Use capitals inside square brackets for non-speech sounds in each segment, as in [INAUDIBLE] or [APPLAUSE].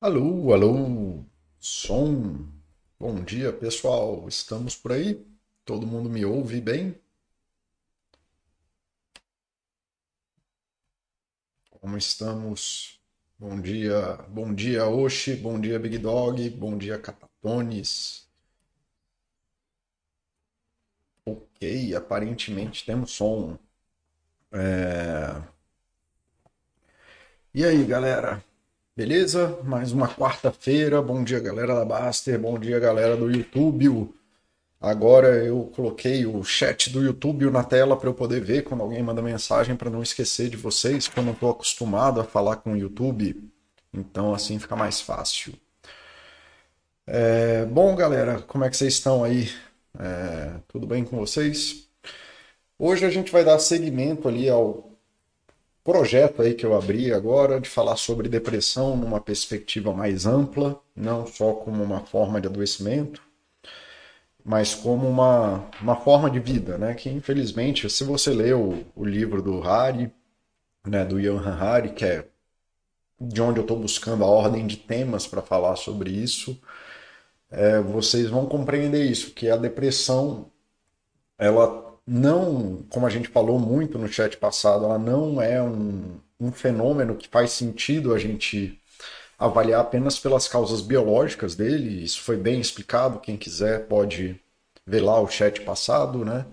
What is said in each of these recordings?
Alô, alô, som. Bom dia, pessoal. Estamos por aí? Todo mundo me ouve bem? Como estamos? Bom dia, bom dia, Oshi, bom dia, Big Dog, bom dia, Catatones. Ok, aparentemente temos som. É, E aí, galera? Beleza? Mais uma quarta-feira. Bom dia, galera da Baster. Bom dia, galera do YouTube. Agora eu coloquei o chat do YouTube na tela para eu poder ver quando alguém manda mensagem para não esquecer de vocês, porque eu não estou acostumado a falar com o YouTube. Então assim fica mais fácil. É, bom, galera, como é que vocês estão aí? É, tudo bem com vocês? Hoje a gente vai dar seguimento ali ao projeto aí que eu abri agora de falar sobre depressão numa perspectiva mais ampla, não só como uma forma de adoecimento, mas como uma, uma forma de vida, né? Que infelizmente, se você lê o, o livro do Hari, né, do Johan Hari, que é de onde eu estou buscando a ordem de temas para falar sobre isso, é, vocês vão compreender isso, que a depressão, ela não, como a gente falou muito no chat passado, ela não é um, um fenômeno que faz sentido a gente avaliar apenas pelas causas biológicas dele. Isso foi bem explicado. Quem quiser pode ver lá o chat passado, né?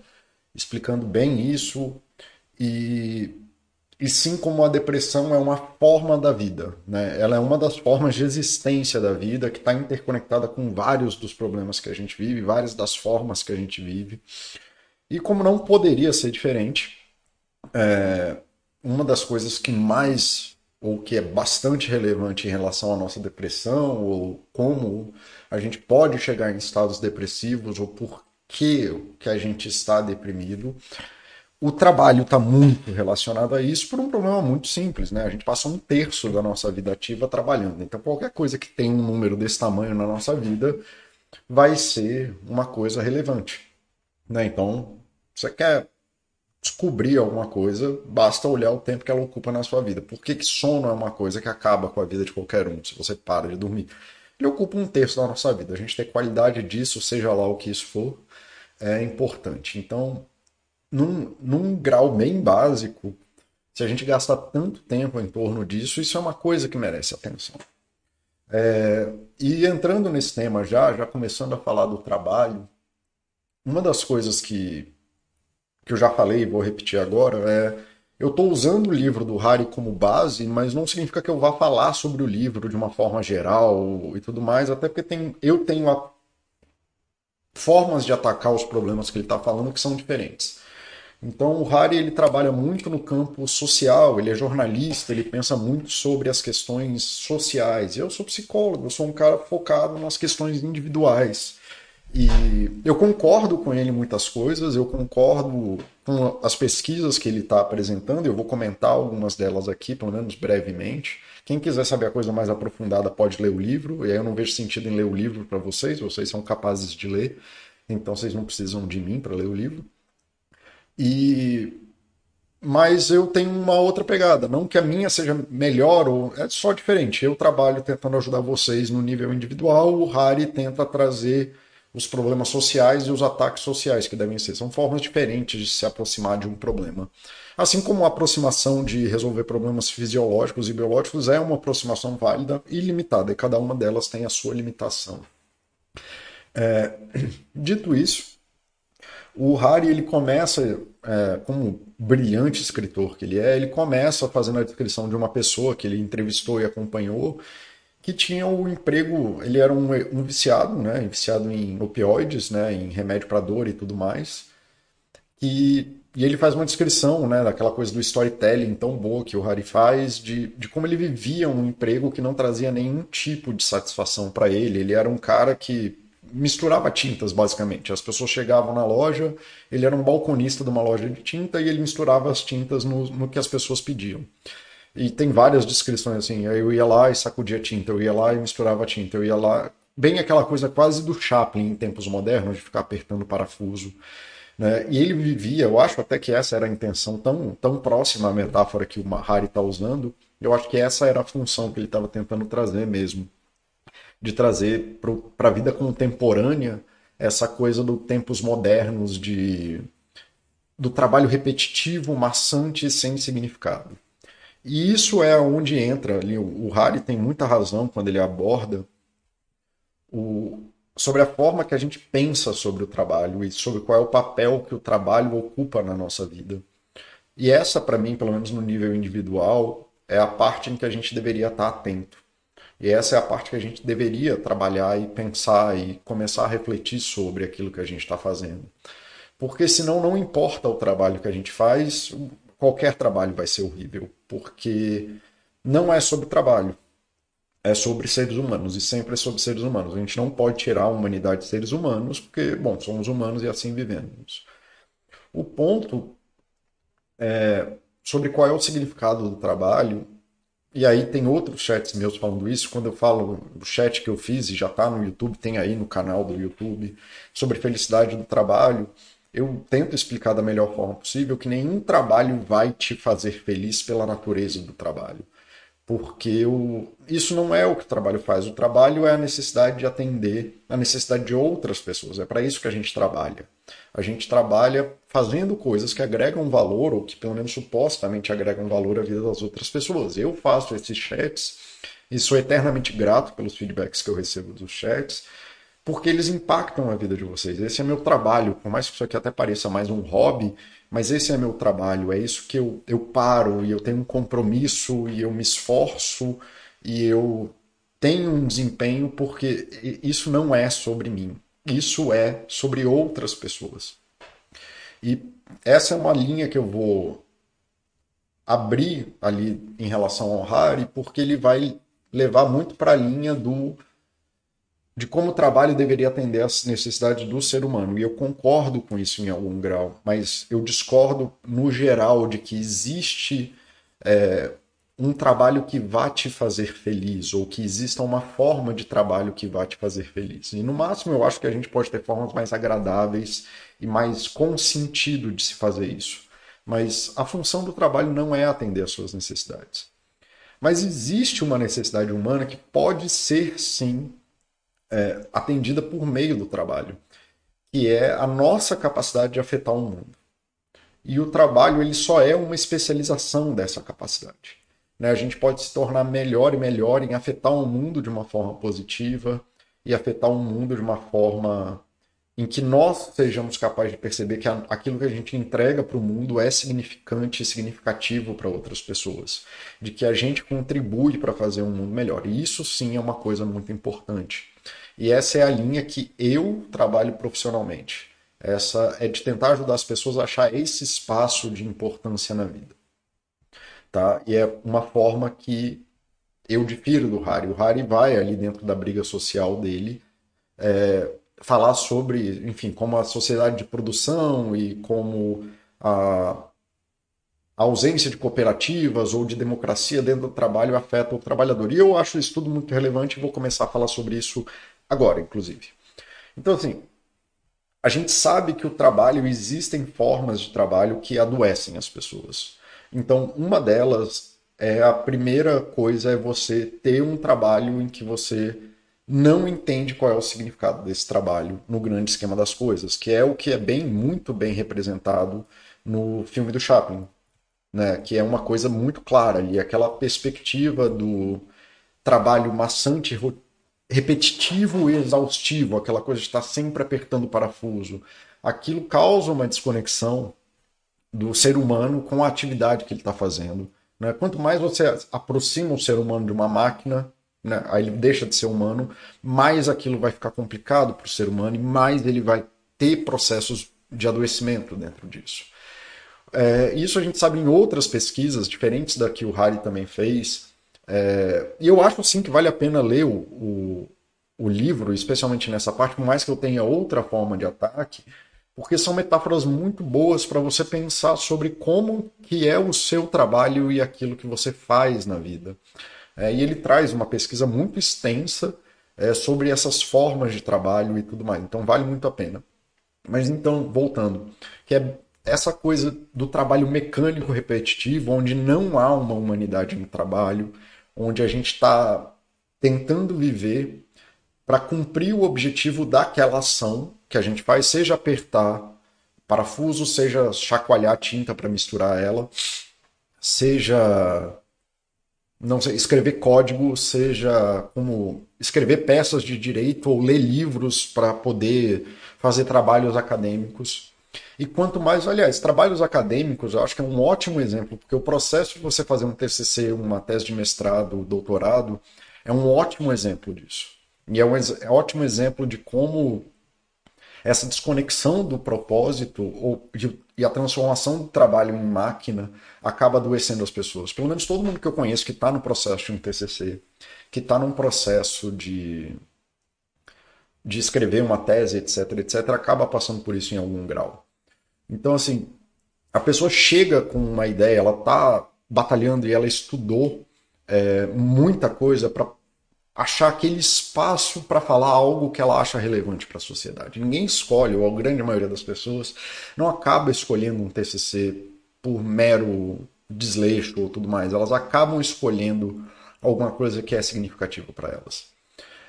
Explicando bem isso. E, e sim como a depressão é uma forma da vida, né? Ela é uma das formas de existência da vida que está interconectada com vários dos problemas que a gente vive, várias das formas que a gente vive. E como não poderia ser diferente, é, uma das coisas que mais, ou que é bastante relevante em relação à nossa depressão, ou como a gente pode chegar em estados depressivos, ou por que, que a gente está deprimido, o trabalho está muito relacionado a isso por um problema muito simples, né? A gente passa um terço da nossa vida ativa trabalhando. Então, qualquer coisa que tem um número desse tamanho na nossa vida vai ser uma coisa relevante. Né? Então, você quer descobrir alguma coisa, basta olhar o tempo que ela ocupa na sua vida. Por que, que sono é uma coisa que acaba com a vida de qualquer um, se você para de dormir? Ele ocupa um terço da nossa vida. A gente ter qualidade disso, seja lá o que isso for, é importante. Então, num, num grau bem básico, se a gente gasta tanto tempo em torno disso, isso é uma coisa que merece atenção. É, e entrando nesse tema já, já começando a falar do trabalho, uma das coisas que, que eu já falei e vou repetir agora é eu estou usando o livro do Harry como base, mas não significa que eu vá falar sobre o livro de uma forma geral e tudo mais, até porque tem, eu tenho a, formas de atacar os problemas que ele está falando que são diferentes. Então o Harry ele trabalha muito no campo social, ele é jornalista, ele pensa muito sobre as questões sociais. Eu sou psicólogo, eu sou um cara focado nas questões individuais. E eu concordo com ele em muitas coisas, eu concordo com as pesquisas que ele está apresentando, eu vou comentar algumas delas aqui, pelo menos brevemente. Quem quiser saber a coisa mais aprofundada pode ler o livro, e aí eu não vejo sentido em ler o livro para vocês, vocês são capazes de ler, então vocês não precisam de mim para ler o livro. E mas eu tenho uma outra pegada, não que a minha seja melhor ou é só diferente. Eu trabalho tentando ajudar vocês no nível individual, o Harry tenta trazer os problemas sociais e os ataques sociais que devem ser. São formas diferentes de se aproximar de um problema. Assim como a aproximação de resolver problemas fisiológicos e biológicos é uma aproximação válida e limitada, e cada uma delas tem a sua limitação. É, [CLEARS THROAT] dito isso, o Harry ele começa, é, como brilhante escritor que ele é, ele começa fazendo a descrição de uma pessoa que ele entrevistou e acompanhou, que tinha o emprego, ele era um, um, viciado, né, viciado em opioides, né, em remédio para dor e tudo mais, e, e ele faz uma descrição, né, daquela coisa do storytelling tão boa que o Harry faz, de, de como ele vivia um emprego que não trazia nenhum tipo de satisfação para ele, ele era um cara que misturava tintas, basicamente. As pessoas chegavam na loja, ele era um balconista de uma loja de tinta e ele misturava as tintas no, no que as pessoas pediam. E tem várias descrições assim. Eu ia lá e sacudia tinta, eu ia lá e misturava tinta, eu ia lá. Bem aquela coisa quase do Chaplin em tempos modernos, de ficar apertando parafuso. Né? E ele vivia, eu acho até que essa era a intenção tão, tão próxima à metáfora que o Mahari está usando, eu acho que essa era a função que ele estava tentando trazer mesmo de trazer para a vida contemporânea essa coisa do tempos modernos de do trabalho repetitivo, maçante sem significado. E isso é onde entra ali. O Harry tem muita razão quando ele aborda o, sobre a forma que a gente pensa sobre o trabalho e sobre qual é o papel que o trabalho ocupa na nossa vida. E essa, para mim, pelo menos no nível individual, é a parte em que a gente deveria estar atento. E essa é a parte que a gente deveria trabalhar e pensar e começar a refletir sobre aquilo que a gente está fazendo. Porque senão não importa o trabalho que a gente faz, qualquer trabalho vai ser horrível, porque não é sobre trabalho, é sobre seres humanos e sempre é sobre seres humanos. A gente não pode tirar a humanidade de seres humanos, porque, bom, somos humanos e assim vivemos. O ponto é sobre qual é o significado do trabalho e aí tem outros chats meus falando isso. Quando eu falo o chat que eu fiz e já está no YouTube, tem aí no canal do YouTube, sobre felicidade do trabalho, eu tento explicar da melhor forma possível que nenhum trabalho vai te fazer feliz pela natureza do trabalho. Porque o, isso não é o que o trabalho faz. O trabalho é a necessidade de atender a necessidade de outras pessoas. É para isso que a gente trabalha. A gente trabalha fazendo coisas que agregam valor, ou que pelo menos supostamente agregam valor à vida das outras pessoas. Eu faço esses chats e sou eternamente grato pelos feedbacks que eu recebo dos chats, porque eles impactam a vida de vocês. Esse é meu trabalho, por mais que isso aqui até pareça mais um hobby, mas esse é meu trabalho, é isso que eu, eu paro e eu tenho um compromisso e eu me esforço e eu tenho um desempenho porque isso não é sobre mim, isso é sobre outras pessoas. E essa é uma linha que eu vou abrir ali em relação ao Harry, porque ele vai levar muito para a linha do de como o trabalho deveria atender às necessidades do ser humano. E eu concordo com isso em algum grau, mas eu discordo no geral de que existe é, um trabalho que vá te fazer feliz, ou que exista uma forma de trabalho que vá te fazer feliz. E no máximo eu acho que a gente pode ter formas mais agradáveis e mais com sentido de se fazer isso. Mas a função do trabalho não é atender às suas necessidades. Mas existe uma necessidade humana que pode ser, sim, é, atendida por meio do trabalho, que é a nossa capacidade de afetar o mundo. E o trabalho ele só é uma especialização dessa capacidade. Né? A gente pode se tornar melhor e melhor em afetar o mundo de uma forma positiva e afetar o mundo de uma forma em que nós sejamos capazes de perceber que aquilo que a gente entrega para o mundo é significante e significativo para outras pessoas, de que a gente contribui para fazer um mundo melhor. E isso sim é uma coisa muito importante. E essa é a linha que eu trabalho profissionalmente. Essa é de tentar ajudar as pessoas a achar esse espaço de importância na vida tá? E é uma forma que eu difiro do Harry. O Harry vai ali dentro da briga social dele é, falar sobre, enfim, como a sociedade de produção e como a, ausência de cooperativas ou de democracia dentro do trabalho afeta o trabalhador. E eu acho isso tudo muito relevante e vou começar a falar sobre isso agora, inclusive. Então, assim, a gente sabe que o trabalho, existem formas de trabalho que adoecem as pessoas. Então, uma delas é a primeira coisa é você ter um trabalho em que você não entende qual é o significado desse trabalho no grande esquema das coisas, que é o que é bem muito bem representado no filme do Chaplin, né? Que é uma coisa muito clara ali, aquela perspectiva do trabalho maçante, repetitivo e exaustivo, aquela coisa de estar sempre apertando o parafuso. Aquilo causa uma desconexão do ser humano com a atividade que ele está fazendo. Né? Quanto mais você aproxima o ser humano de uma máquina, né? aí ele deixa de ser humano, mais aquilo vai ficar complicado para o ser humano e mais ele vai ter processos de adoecimento dentro disso. É, isso a gente sabe em outras pesquisas, diferentes da que o Harry também fez. É, e eu acho sim que vale a pena ler o, o, o livro, especialmente nessa parte, por mais que eu tenha outra forma de ataque, porque são metáforas muito boas para você pensar sobre como que é o seu trabalho e aquilo que você faz na vida. É, e ele traz uma pesquisa muito extensa é, sobre essas formas de trabalho e tudo mais. Então vale muito a pena. Mas então, voltando, que é essa coisa do trabalho mecânico repetitivo, onde não há uma humanidade no trabalho, onde a gente está tentando viver para cumprir o objetivo daquela ação que a gente faz, seja apertar parafuso, seja chacoalhar tinta para misturar ela, seja não sei, escrever código, seja como escrever peças de direito ou ler livros para poder fazer trabalhos acadêmicos. E quanto mais, aliás, trabalhos acadêmicos, eu acho que é um ótimo exemplo, porque o processo de você fazer um TCC, uma tese de mestrado, doutorado, é um ótimo exemplo disso. E é um é ótimo exemplo de como essa desconexão do propósito ou de, e a transformação do trabalho em máquina acaba adoecendo as pessoas. Pelo menos todo mundo que eu conheço que está no processo de um TCC, que está num processo de, de escrever uma tese, etc, etc, acaba passando por isso em algum grau. Então, assim, a pessoa chega com uma ideia, ela está batalhando e ela estudou é, muita coisa para achar aquele espaço para falar algo que ela acha relevante para a sociedade. Ninguém escolhe, ou a grande maioria das pessoas, não acaba escolhendo um TCC por mero desleixo ou tudo mais. Elas acabam escolhendo alguma coisa que é significativa para elas.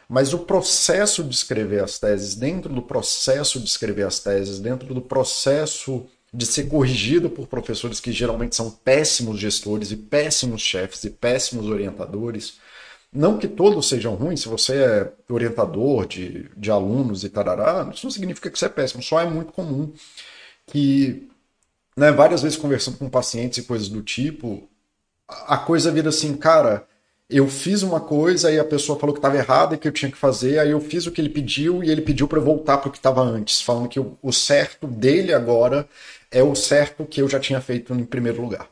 Mas o processo de escrever as teses, dentro do processo de escrever as teses, dentro do processo de ser corrigido por professores que geralmente são péssimos gestores e péssimos chefes e péssimos orientadores, não que todos sejam ruins, se você é orientador de, de alunos e tarará, isso não significa que você é péssimo, só é muito comum que, né, várias vezes conversando com pacientes e coisas do tipo, a coisa vira assim, cara, eu fiz uma coisa e a pessoa falou que estava errada e que eu tinha que fazer, aí eu fiz o que ele pediu e ele pediu para eu voltar para o que estava antes, falando que o, o certo dele agora é o certo que eu já tinha feito em primeiro lugar.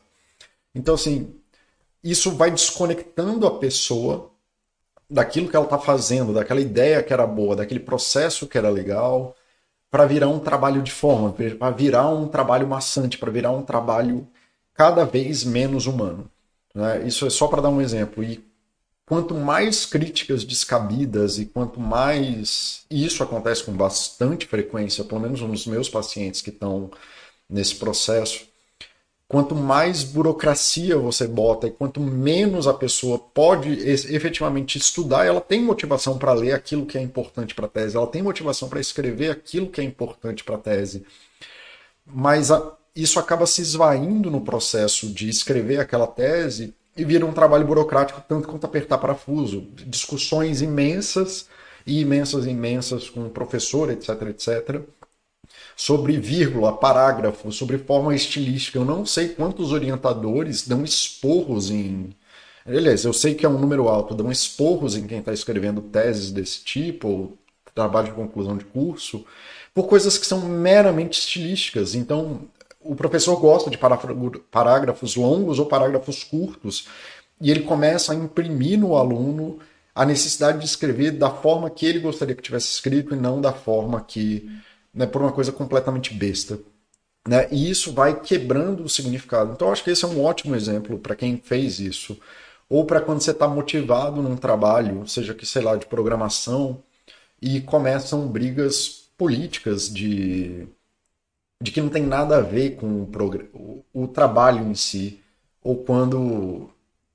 Então, assim, isso vai desconectando a pessoa daquilo que ela está fazendo, daquela ideia que era boa, daquele processo que era legal, para virar um trabalho de forma, para virar um trabalho maçante, para virar um trabalho cada vez menos humano. Né? Isso é só para dar um exemplo. E quanto mais críticas descabidas e quanto mais. E isso acontece com bastante frequência, pelo menos nos meus pacientes que estão nesse processo quanto mais burocracia você bota e quanto menos a pessoa pode efetivamente estudar, ela tem motivação para ler aquilo que é importante para a tese, ela tem motivação para escrever aquilo que é importante para a tese. Mas a, isso acaba se esvaindo no processo de escrever aquela tese e vira um trabalho burocrático tanto quanto apertar parafuso. Discussões imensas e imensas, imensas com o professor, etc, etc sobre vírgula, parágrafo, sobre forma estilística. Eu não sei quantos orientadores dão esporros em. Aliás, eu sei que é um número alto, dão esporros em quem está escrevendo teses desse tipo, ou trabalho de conclusão de curso, por coisas que são meramente estilísticas. Então, o professor gosta de parágrafos longos ou parágrafos curtos, e ele começa a imprimir no aluno a necessidade de escrever da forma que ele gostaria que tivesse escrito e não da forma que né, por uma coisa completamente besta. Né? E isso vai quebrando o significado. Então, acho que esse é um ótimo exemplo para quem fez isso. Ou para quando você está motivado num trabalho, seja que, sei lá, de programação, e começam brigas políticas de, de que não tem nada a ver com o, o, o trabalho em si. Ou quando,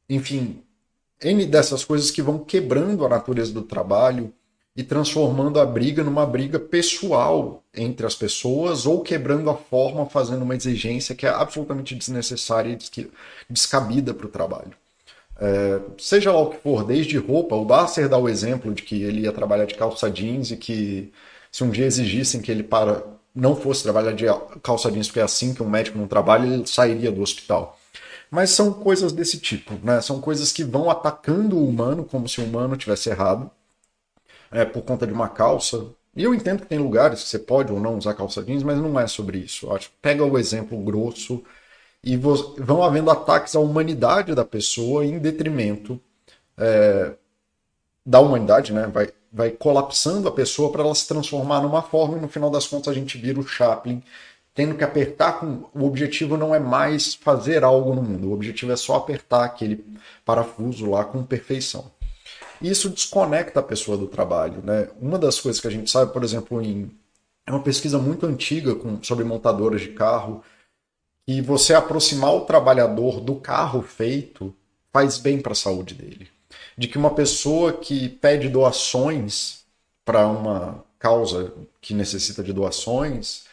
enfim, N dessas coisas que vão quebrando a natureza do trabalho e transformando a briga numa briga pessoal entre as pessoas ou quebrando a forma, fazendo uma exigência que é absolutamente desnecessária e descabida para o trabalho. É, seja lá o que for, desde roupa, o Basser dá o exemplo de que ele ia trabalhar de calça jeans e que se um dia exigissem que ele para não fosse trabalhar de calça jeans, porque é assim que um médico não trabalha, ele sairia do hospital. Mas são coisas desse tipo, né? São coisas que vão atacando o humano como se o humano tivesse errado é, por conta de uma calça. E eu entendo que tem lugares que você pode ou não usar calça jeans, mas não é sobre isso. Eu acho pega o exemplo grosso e vão havendo ataques à humanidade da pessoa em detrimento é, da humanidade, né? Vai, vai colapsando a pessoa para ela se transformar numa forma e no final das contas a gente vira o Chaplin tendo que apertar com o objetivo não é mais fazer algo no mundo, o objetivo é só apertar aquele parafuso lá com perfeição. E isso desconecta a pessoa do trabalho. Né? Uma das coisas que a gente sabe, por exemplo, em é uma pesquisa muito antiga com, sobre montadoras de carro, que você aproximar o trabalhador do carro feito faz bem para a saúde dele. De que uma pessoa que pede doações para uma causa que necessita de doações,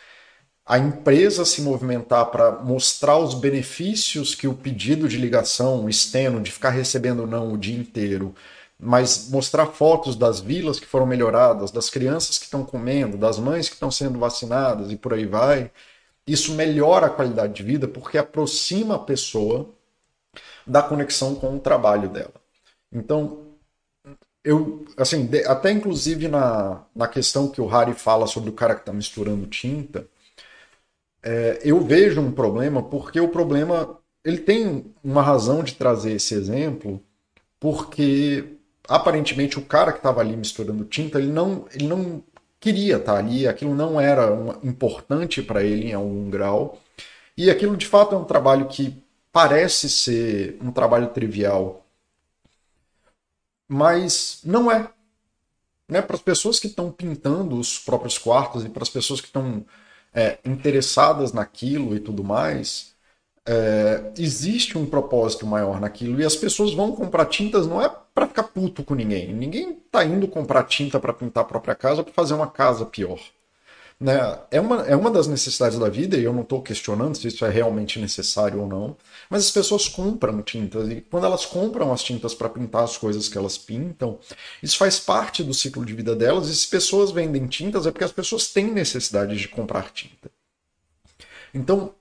a empresa se movimentar para mostrar os benefícios que o pedido de ligação, o esteno, de ficar recebendo não o dia inteiro, mas mostrar fotos das vilas que foram melhoradas, das crianças que estão comendo, das mães que estão sendo vacinadas e por aí vai, isso melhora a qualidade de vida porque aproxima a pessoa da conexão com o trabalho dela. Então, eu, assim, até inclusive na, na questão que o Harry fala sobre o cara que está misturando tinta, é, eu vejo um problema porque o problema ele tem uma razão de trazer esse exemplo, porque aparentemente o cara que estava ali misturando tinta, ele não, ele não queria estar tá ali, aquilo não era importante para ele em algum grau. E aquilo de fato é um trabalho que parece ser um trabalho trivial, mas não é. Né? Para as pessoas que estão pintando os próprios quartos e para as pessoas que estão é, interessadas naquilo e tudo mais, é, existe um propósito maior naquilo e as pessoas vão comprar tintas não é para ficar puto com ninguém. Ninguém está indo comprar tinta para pintar a própria casa para fazer uma casa pior. Né? É, uma, é uma das necessidades da vida, e eu não estou questionando se isso é realmente necessário ou não, mas as pessoas compram tintas, e quando elas compram as tintas para pintar as coisas que elas pintam, isso faz parte do ciclo de vida delas, e se pessoas vendem tintas é porque as pessoas têm necessidade de comprar tinta. Então,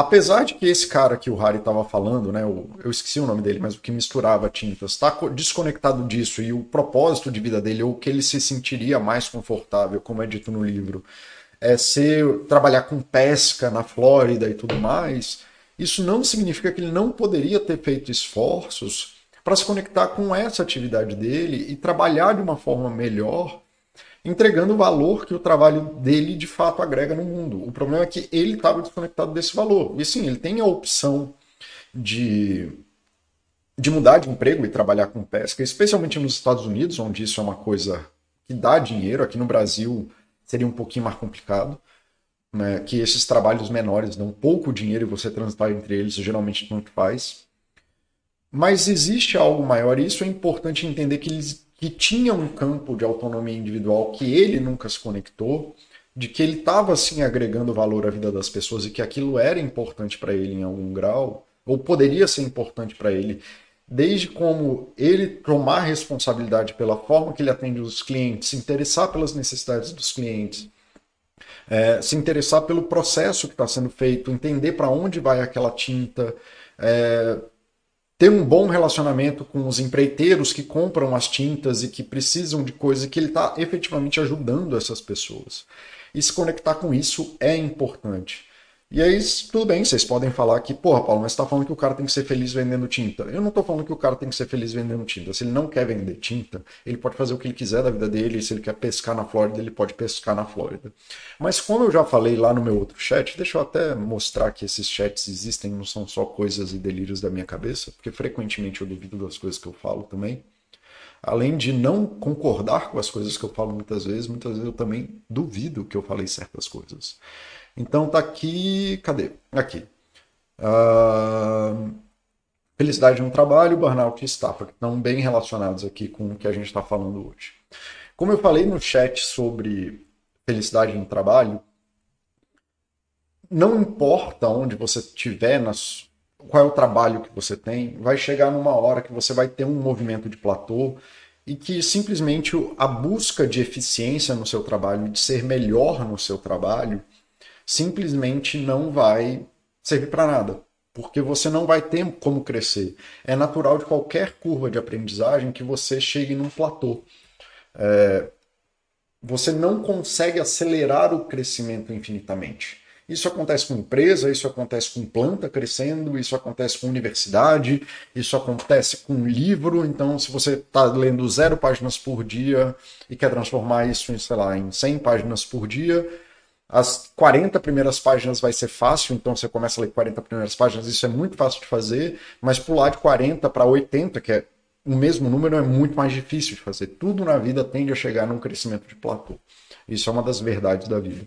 Apesar de que esse cara que o Harry estava falando, né, o, eu esqueci o nome dele, mas o que misturava tintas, está desconectado disso e o propósito de vida dele, ou que ele se sentiria mais confortável, como é dito no livro, é ser trabalhar com pesca na Flórida e tudo mais, isso não significa que ele não poderia ter feito esforços para se conectar com essa atividade dele e trabalhar de uma forma melhor entregando o valor que o trabalho dele de fato agrega no mundo. O problema é que ele estava desconectado desse valor. E sim, ele tem a opção de, de mudar de emprego e trabalhar com pesca, especialmente nos Estados Unidos, onde isso é uma coisa que dá dinheiro. Aqui no Brasil seria um pouquinho mais complicado. Né, que esses trabalhos menores dão pouco dinheiro e você transitar entre eles geralmente não faz. Mas existe algo maior e isso é importante entender que eles que tinha um campo de autonomia individual que ele nunca se conectou, de que ele estava assim agregando valor à vida das pessoas e que aquilo era importante para ele em algum grau, ou poderia ser importante para ele, desde como ele tomar responsabilidade pela forma que ele atende os clientes, se interessar pelas necessidades dos clientes, é, se interessar pelo processo que está sendo feito, entender para onde vai aquela tinta, é, ter um bom relacionamento com os empreiteiros que compram as tintas e que precisam de coisas que ele está efetivamente ajudando essas pessoas. E se conectar com isso é importante. E aí, tudo bem, vocês podem falar que, porra, Paulo, mas você tá falando que o cara tem que ser feliz vendendo tinta. Eu não tô falando que o cara tem que ser feliz vendendo tinta. Se ele não quer vender tinta, ele pode fazer o que ele quiser da vida dele. Se ele quer pescar na Flórida, ele pode pescar na Flórida. Mas como eu já falei lá no meu outro chat, deixa eu até mostrar que esses chats existem, não são só coisas e delírios da minha cabeça, porque frequentemente eu duvido das coisas que eu falo também. Além de não concordar com as coisas que eu falo muitas vezes, muitas vezes eu também duvido que eu falei certas coisas. Então tá aqui. Cadê? Aqui. Uh, felicidade no trabalho, burnout e estafa, que estão bem relacionados aqui com o que a gente está falando hoje. Como eu falei no chat sobre felicidade no trabalho, não importa onde você estiver, nas, qual é o trabalho que você tem, vai chegar numa hora que você vai ter um movimento de platô e que simplesmente a busca de eficiência no seu trabalho, de ser melhor no seu trabalho, simplesmente não vai servir para nada, porque você não vai ter como crescer. É natural de qualquer curva de aprendizagem que você chegue num platô. É, você não consegue acelerar o crescimento infinitamente. Isso acontece com empresa, isso acontece com planta crescendo, isso acontece com universidade, isso acontece com livro. Então, se você está lendo zero páginas por dia e quer transformar isso em, sei lá, em 100 páginas por dia, as 40 primeiras páginas vai ser fácil, então você começa a ler 40 primeiras páginas, isso é muito fácil de fazer, mas pular de 40 para 80, que é o mesmo número, é muito mais difícil de fazer. Tudo na vida tende a chegar num crescimento de platô. Isso é uma das verdades da vida.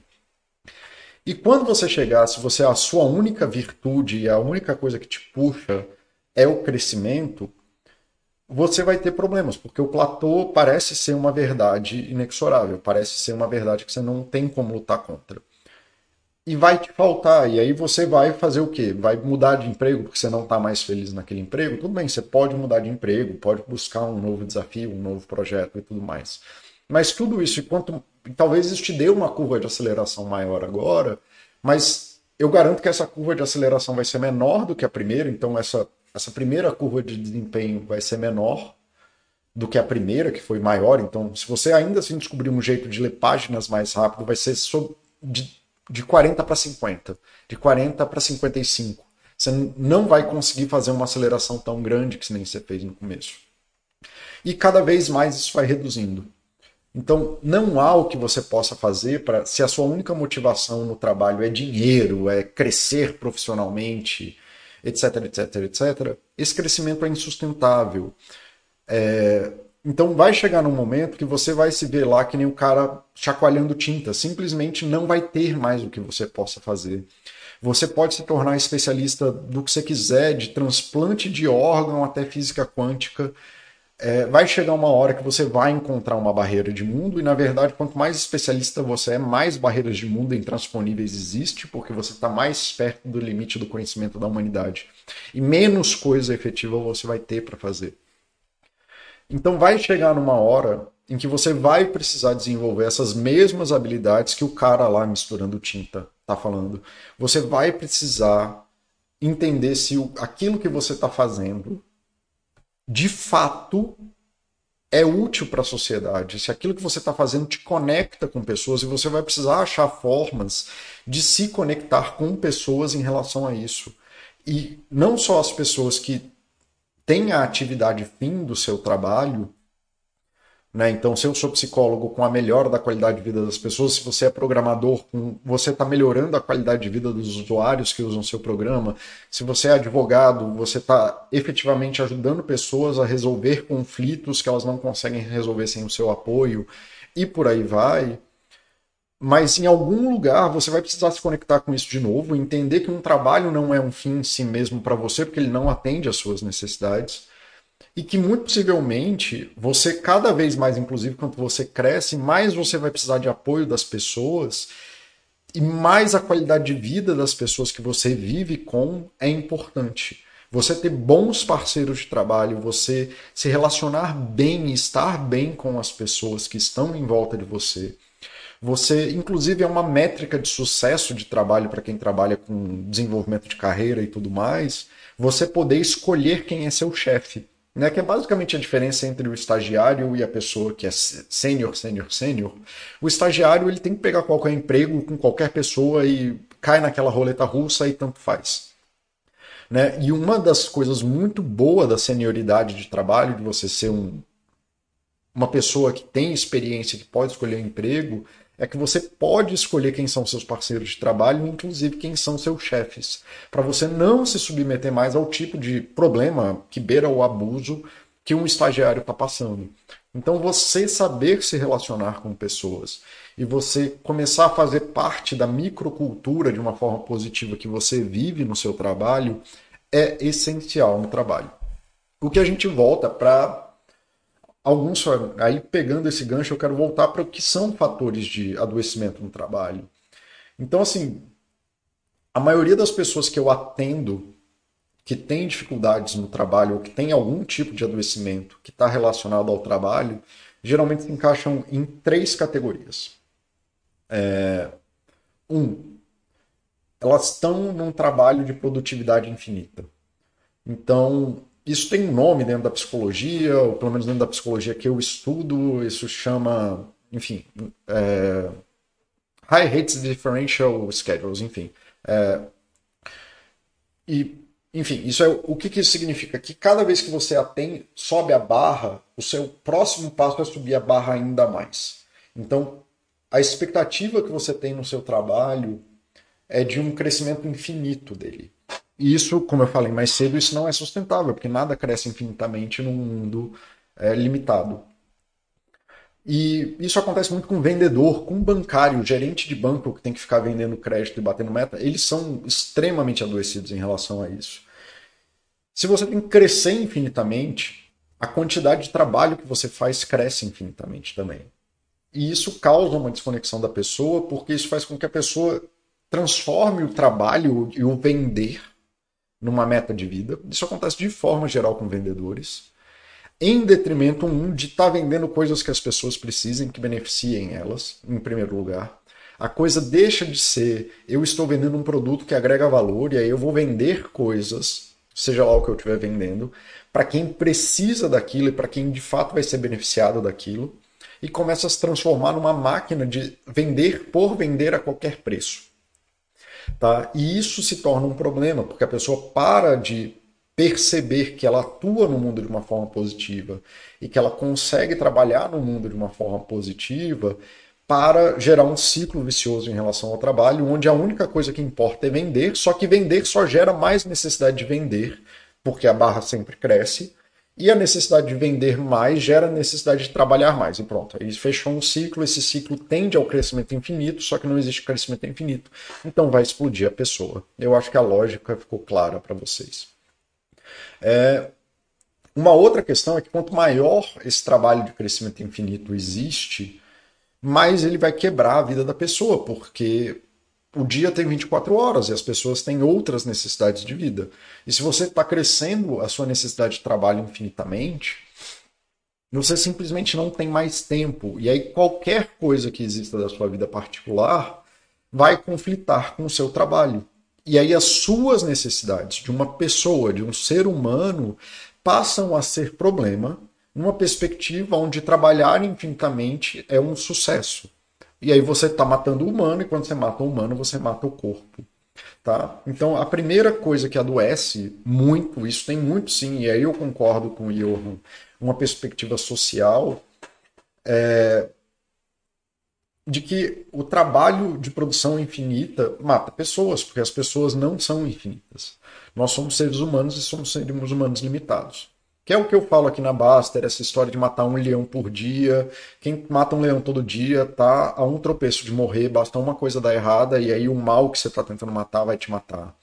E quando você chegar, se você a sua única virtude e a única coisa que te puxa é o crescimento, você vai ter problemas, porque o platô parece ser uma verdade inexorável, parece ser uma verdade que você não tem como lutar contra. E vai te faltar, e aí você vai fazer o quê? Vai mudar de emprego porque você não está mais feliz naquele emprego? Tudo bem, você pode mudar de emprego, pode buscar um novo desafio, um novo projeto e tudo mais. Mas tudo isso, enquanto talvez isso te dê uma curva de aceleração maior agora, mas eu garanto que essa curva de aceleração vai ser menor do que a primeira, então essa essa primeira curva de desempenho vai ser menor do que a primeira, que foi maior. Então, se você ainda assim descobrir um jeito de ler páginas mais rápido, vai ser de, de 40 para 50, de 40 para 55. Você não vai conseguir fazer uma aceleração tão grande que nem você fez no começo. E cada vez mais isso vai reduzindo. Então, não há o que você possa fazer para, se a sua única motivação no trabalho é dinheiro, é crescer profissionalmente, etc, etc, etc, esse crescimento é insustentável. É, então vai chegar num momento que você vai se ver lá que nem o cara chacoalhando tinta, simplesmente não vai ter mais o que você possa fazer. Você pode se tornar especialista do que você quiser, de transplante de órgão até física quântica, é, vai chegar uma hora que você vai encontrar uma barreira de mundo, e na verdade, quanto mais especialista você é, mais barreiras de mundo intransponíveis existe, porque você está mais perto do limite do conhecimento da humanidade. E menos coisa efetiva você vai ter para fazer. Então vai chegar numa hora em que você vai precisar desenvolver essas mesmas habilidades que o cara lá misturando tinta está falando. Você vai precisar entender se aquilo que você está fazendo de fato é útil para a sociedade, se aquilo que você está fazendo te conecta com pessoas e você vai precisar achar formas de se conectar com pessoas em relação a isso. E não só as pessoas que têm a atividade fim do seu trabalho, né? Então, se eu sou psicólogo com a melhora da qualidade de vida das pessoas, se você é programador, você está melhorando a qualidade de vida dos usuários que usam seu programa. Se você é advogado, você está efetivamente ajudando pessoas a resolver conflitos que elas não conseguem resolver sem o seu apoio, e por aí vai. Mas em algum lugar você vai precisar se conectar com isso de novo, entender que um trabalho não é um fim em si mesmo para você, porque ele não atende às suas necessidades e que muito possivelmente você cada vez mais, inclusive quanto você cresce, mais você vai precisar de apoio das pessoas e mais a qualidade de vida das pessoas que você vive com é importante. Você ter bons parceiros de trabalho, você se relacionar bem estar bem com as pessoas que estão em volta de você. Você, inclusive, é uma métrica de sucesso de trabalho para quem trabalha com desenvolvimento de carreira e tudo mais. Você poder escolher quem é seu chefe né, que é basicamente a diferença entre o estagiário e a pessoa que é sênior, sênior, sênior. O estagiário ele tem que pegar qualquer emprego com qualquer pessoa e cai naquela roleta russa e tanto faz. Né? E uma das coisas muito boas da senioridade de trabalho, de você ser um, uma pessoa que tem experiência, que pode escolher um emprego, é que você pode escolher quem são seus parceiros de trabalho, inclusive quem são seus chefes, para você não se submeter mais ao tipo de problema que beira o abuso que um estagiário está passando. Então, você saber se relacionar com pessoas e você começar a fazer parte da microcultura de uma forma positiva que você vive no seu trabalho é essencial no trabalho. O que a gente volta para alguns aí pegando esse gancho eu quero voltar para o que são fatores de adoecimento no trabalho. Então assim a maioria das pessoas que eu atendo que tem dificuldades no trabalho ou que tem algum tipo de adoecimento que está relacionado ao trabalho geralmente se encaixam em três categorias. É, um elas estão num trabalho de produtividade infinita. Então isso tem um nome dentro da psicologia, ou pelo menos dentro da psicologia que eu estudo, isso chama, enfim, é, High Rates Differential Schedules, enfim. É, e, enfim, isso é o que, que isso significa? Que cada vez que você atende, sobe a barra, o seu próximo passo é subir a barra ainda mais. Então, a expectativa que você tem no seu trabalho é de um crescimento infinito dele. E isso, como eu falei mais cedo, isso não é sustentável, porque nada cresce infinitamente num mundo é, limitado. E isso acontece muito com vendedor, com bancário, gerente de banco que tem que ficar vendendo crédito e batendo meta. Eles são extremamente adoecidos em relação a isso. Se você tem que crescer infinitamente, a quantidade de trabalho que você faz cresce infinitamente também. E isso causa uma desconexão da pessoa, porque isso faz com que a pessoa transforme o trabalho e o vender numa meta de vida. Isso acontece de forma geral com vendedores, em detrimento um de estar tá vendendo coisas que as pessoas precisem, que beneficiem elas, em primeiro lugar. A coisa deixa de ser eu estou vendendo um produto que agrega valor e aí eu vou vender coisas, seja lá o que eu estiver vendendo, para quem precisa daquilo e para quem de fato vai ser beneficiado daquilo, e começa a se transformar numa máquina de vender por vender a qualquer preço. Tá? E isso se torna um problema, porque a pessoa para de perceber que ela atua no mundo de uma forma positiva e que ela consegue trabalhar no mundo de uma forma positiva para gerar um ciclo vicioso em relação ao trabalho, onde a única coisa que importa é vender, só que vender só gera mais necessidade de vender, porque a barra sempre cresce, e a necessidade de vender mais gera a necessidade de trabalhar mais. E pronto, aí fechou um ciclo, esse ciclo tende ao crescimento infinito, só que não existe crescimento infinito. Então vai explodir a pessoa. Eu acho que a lógica ficou clara para vocês. É... Uma outra questão é que quanto maior esse trabalho de crescimento infinito existe, mais ele vai quebrar a vida da pessoa, porque o dia tem 24 horas e as pessoas têm outras necessidades de vida. E se você está crescendo a sua necessidade de trabalho infinitamente, você simplesmente não tem mais tempo. E aí qualquer coisa que exista da sua vida particular vai conflitar com o seu trabalho. E aí as suas necessidades de uma pessoa, de um ser humano, passam a ser problema numa perspectiva onde trabalhar infinitamente é um sucesso. E aí você está matando o humano, e quando você mata o humano, você mata o corpo. Tá? Então, a primeira coisa que adoece muito, isso tem muito sim, e aí eu concordo com o Johan, uma perspectiva social, é de que o trabalho de produção infinita mata pessoas, porque as pessoas não são infinitas. Nós somos seres humanos e somos seres humanos limitados. Que é o que eu falo aqui na Baster, essa história de matar um leão por dia. Quem mata um leão todo dia tá a um tropeço de morrer, basta uma coisa dar errada e aí o mal que você está tentando matar vai te matar.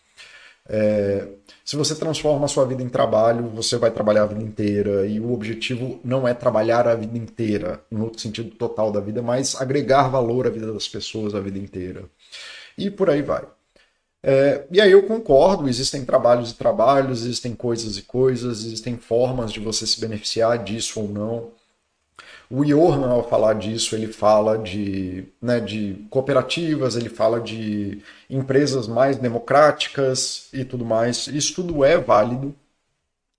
É, se você transforma a sua vida em trabalho, você vai trabalhar a vida inteira e o objetivo não é trabalhar a vida inteira, no sentido total da vida, mas agregar valor à vida das pessoas a vida inteira. E por aí vai. É, e aí eu concordo, existem trabalhos e trabalhos, existem coisas e coisas, existem formas de você se beneficiar disso ou não. O Johan, ao falar disso, ele fala de, né, de cooperativas, ele fala de empresas mais democráticas e tudo mais. Isso tudo é válido,